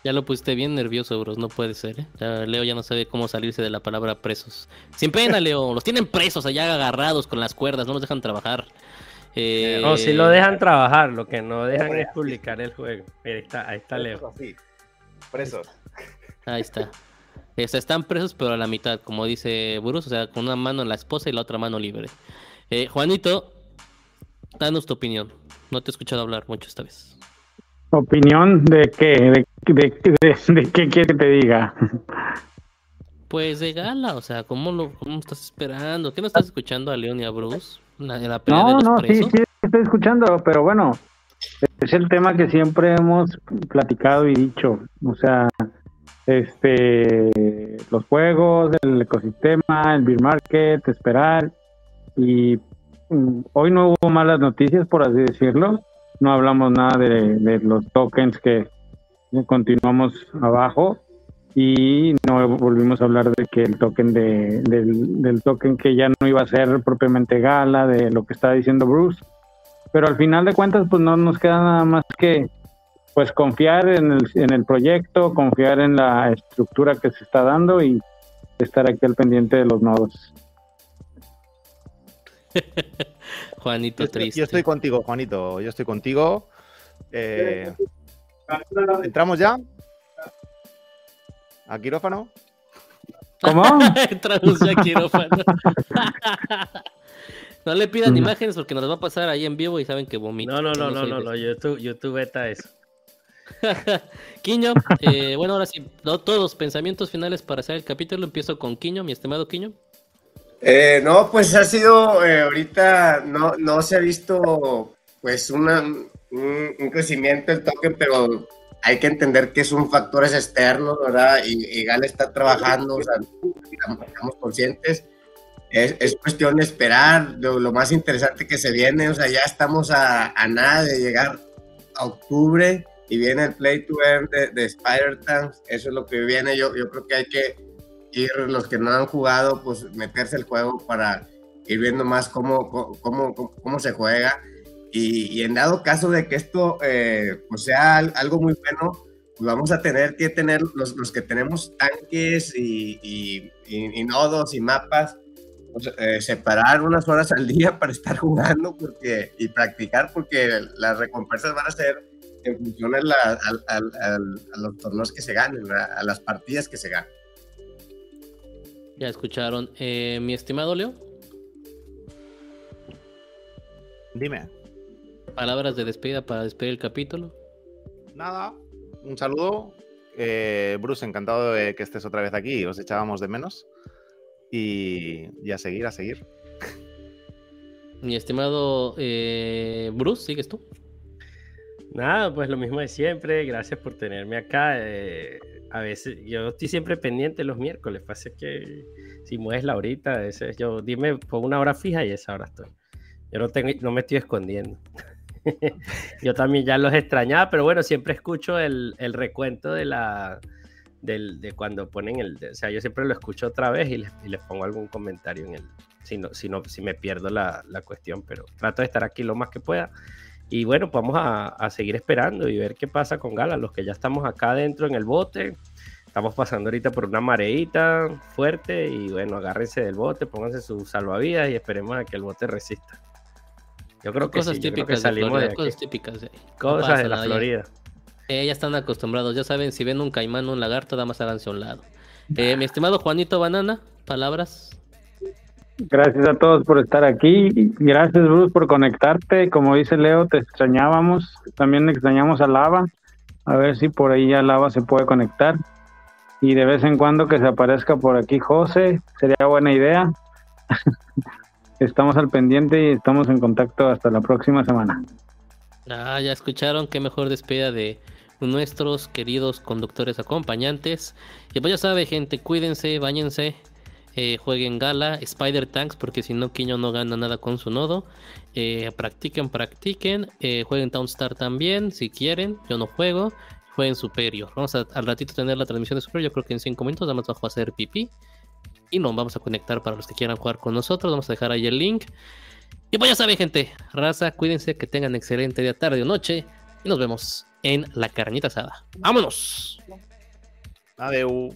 Ya lo pusiste bien nervioso, bros. No puede ser, ¿eh? Leo ya no sabe cómo salirse de la palabra presos. Sin pena, Leo. Los tienen presos allá agarrados con las cuerdas. No los dejan trabajar. Eh... No, si lo dejan trabajar. Lo que no dejan es publicar el juego. Ahí está, ahí está Leo. Presos. Ahí está. están presos, pero a la mitad, como dice Burus. O sea, con una mano en la esposa y la otra mano libre. Eh, Juanito, danos tu opinión. No te he escuchado hablar mucho esta vez. ¿Opinión de qué? ¿De, de, qué quieres que te diga? Pues de gala, o sea, ¿cómo lo cómo estás esperando? ¿Qué no estás escuchando a Leon y a Bruce? La, no, no, sí, sí, estoy escuchando, pero bueno, es el tema que siempre hemos platicado y dicho. O sea, este, los juegos, el ecosistema, el beer market, esperar. Y mm, hoy no hubo malas noticias, por así decirlo no hablamos nada de, los tokens que continuamos abajo y no volvimos a hablar de que el token de, del, token que ya no iba a ser propiamente gala de lo que estaba diciendo Bruce. Pero al final de cuentas pues no nos queda nada más que pues confiar en el, en el proyecto confiar en la estructura que se está dando y estar aquí al pendiente de los nodos Juanito yo triste. Yo estoy contigo, Juanito. Yo estoy contigo. Eh, ¿Entramos ya? ¿A quirófano? ¿Cómo? Entramos ya a quirófano. no le pidan mm. imágenes porque nos va a pasar ahí en vivo y saben que vomita. No, no, no, no, no, no, YouTube, YouTube está eso. Quiño, eh, bueno, ahora sí, todos los pensamientos finales para hacer el capítulo. Empiezo con Quiño, mi estimado Quiño. Eh, no, pues ha sido, eh, ahorita no, no se ha visto pues una, un, crecimiento del token, pero hay que entender que es un factores externos, ¿verdad? Y, y Gal está trabajando, o sea, estamos, conscientes. Es, es, cuestión de esperar lo, más interesante que se viene, o sea, ya estamos a, a nada de llegar a octubre y viene el Play to Earn de, de Spider-Tank, eso es lo que viene, yo, yo creo que hay que los que no han jugado, pues meterse el juego para ir viendo más cómo, cómo, cómo, se juega. Y, en dado caso de que esto eh, pues sea algo muy bueno, pues vamos a tener que tener los, los que tenemos tanques y, y, nodos y mapas, eh, separar unas horas al día para estar jugando porque, y practicar porque las recompensas van a ser en función a, los torneos que se ganen, a, las partidas que se ganen. Ya escucharon. Eh, mi estimado Leo. Dime. Palabras de despedida para despedir el capítulo. Nada, un saludo. Eh, Bruce, encantado de que estés otra vez aquí. Os echábamos de menos. Y, a seguir, a seguir. Mi estimado eh, Bruce, ¿sigues tú? Nada, pues lo mismo de siempre. Gracias por tenerme acá. Eh, a veces yo estoy siempre pendiente los miércoles. Pasa que si mueves la horita, ese, yo dime por una hora fija y esa hora estoy. Yo no, tengo, no me estoy escondiendo. yo también ya los extrañaba, pero bueno, siempre escucho el, el recuento de la, de cuando ponen el, o sea, yo siempre lo escucho otra vez y les, les pongo algún comentario en el, si no, si no, si me pierdo la, la, cuestión, pero trato de estar aquí lo más que pueda. Y bueno, vamos a, a, seguir esperando y ver qué pasa con Gala, los que ya estamos acá dentro en el bote. Estamos pasando ahorita por una mareita fuerte y bueno, agárrense del bote, pónganse sus salvavidas y esperemos a que el bote resista. Yo creo que cosas típicas salimos de, cosas típicas. Cosas de la Florida. Eh, ya están acostumbrados, ya saben, si ven un caimán o un lagarto, nada más háganse a un lado. Eh, mi estimado Juanito Banana, palabras. Gracias a todos por estar aquí. Gracias, Bruce, por conectarte. Como dice Leo, te extrañábamos. También extrañamos a Lava. A ver si por ahí ya Lava se puede conectar. Y de vez en cuando que se aparezca por aquí José. Sería buena idea. estamos al pendiente y estamos en contacto hasta la próxima semana. Ah, ya escucharon, qué mejor despedida de nuestros queridos conductores acompañantes. Y pues ya sabe, gente, cuídense, bañense, eh, jueguen Gala, Spider Tanks, porque si no, Quiño no gana nada con su nodo. Eh, practiquen, practiquen. Eh, jueguen Townstar también, si quieren. Yo no juego. Jueguen Superior. Vamos a, al ratito tener la transmisión de Superior. Yo creo que en 5 minutos, nada más bajo a hacer pipí. Y nos vamos a conectar para los que quieran jugar con nosotros. Vamos a dejar ahí el link. Y pues ya saben, gente, raza, cuídense, que tengan excelente día, tarde o noche. Y nos vemos en la carnita asada. ¡Vámonos! Adeu.